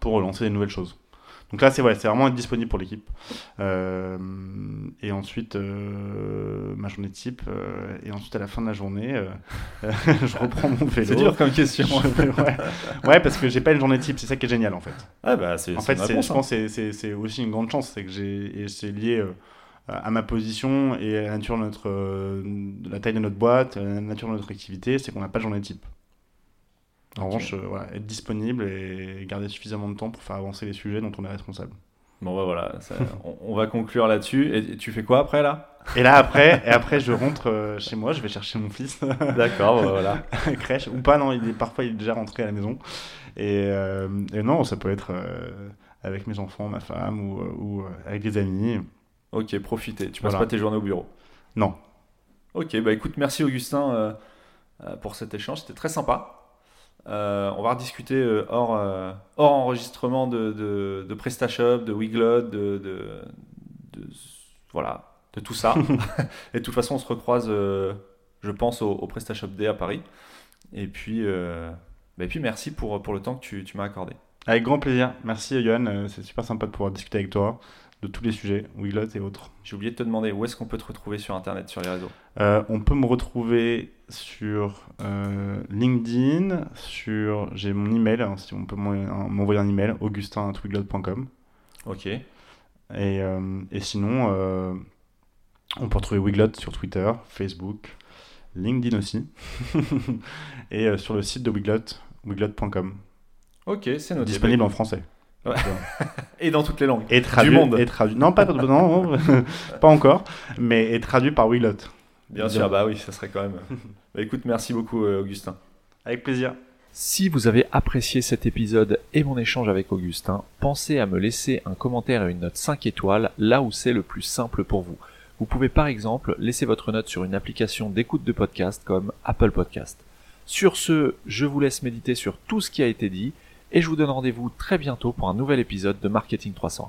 pour lancer des nouvelles choses. Donc là, c'est ouais, vraiment être disponible pour l'équipe. Euh, et ensuite, euh, ma journée type. euh, et ensuite, à la fin de la journée, je reprends mon vélo.
C'est dur comme question.
Je- ouais. ouais, parce que j'ai pas une journée type. C'est ça qui est génial en fait.
Ah bah c'est
En fait,
réponse,
je
hein.
pense que c'est- aussi une grande chance, c'est que j'ai et c'est lié à ma position et à la nature de notre de la taille de notre boîte, à la nature de notre activité, c'est qu'on n'a pas de journée type. En revanche, euh, voilà, être disponible et garder suffisamment de temps pour faire avancer les sujets dont on est responsable.
Bon bah voilà, ça- on, on va conclure là-dessus. Et, et tu fais quoi après là?
Et là après, et après je rentre euh, chez moi, je vais chercher mon fils
D'accord, bah, voilà.
crèche ou pas non, il est parfois il est déjà rentré à la maison. Et, euh, et non, ça peut être euh, avec mes enfants, ma femme ou, ou avec des amis.
Ok, profitez. Tu passes
Voilà.
pas tes journées au bureau?
Non,
Ok, bah écoute, merci Augustin pour cet échange, c'était très sympa. Euh, on va rediscuter euh, hors, euh, hors enregistrement de, de, de PrestaShop, de Wiglot, de, voilà, de tout ça. Et de toute façon, on se recroise, je pense, au, au PrestaShop Day à Paris. Et puis, bah, et puis merci pour, pour le temps que tu, tu m'as accordé.
Avec grand plaisir. Merci Euh, c'est super sympa de pouvoir discuter avec toi de tous les sujets, Wiglot et autres.
J'ai oublié de te demander où est-ce qu'on peut te retrouver sur Internet, sur les réseaux?
Euh, on peut me retrouver sur euh, LinkedIn, sur j'ai mon email, hein, si on peut m'envoyer un- email, augustin.wiglot.com.
Ok,
Et, euh, et sinon, on peut retrouver Wiglot sur Twitter, Facebook, LinkedIn aussi, et euh, sur le site de Wiglot, wiglot.com,
ok, c'est noté.
disponible en français.
Et dans toutes les langues.
Et traduit,
monde.
Et traduit, non, pas, non, pas encore, mais est traduit par Wiglot.
Bien sûr, bah oui, ça serait quand même. Bah, écoute, merci beaucoup, euh, Augustin.
Avec plaisir.
Si vous avez apprécié cet épisode et mon échange avec Augustin, pensez à me laisser un commentaire et une note 5 étoiles là où c'est le plus simple pour vous.
Vous pouvez par exemple laisser votre note sur une application d'écoute de podcast comme Apple Podcast. Sur ce, je vous laisse méditer sur tout ce qui a été dit et je vous donne rendez-vous très bientôt pour un nouvel épisode de Marketing 300.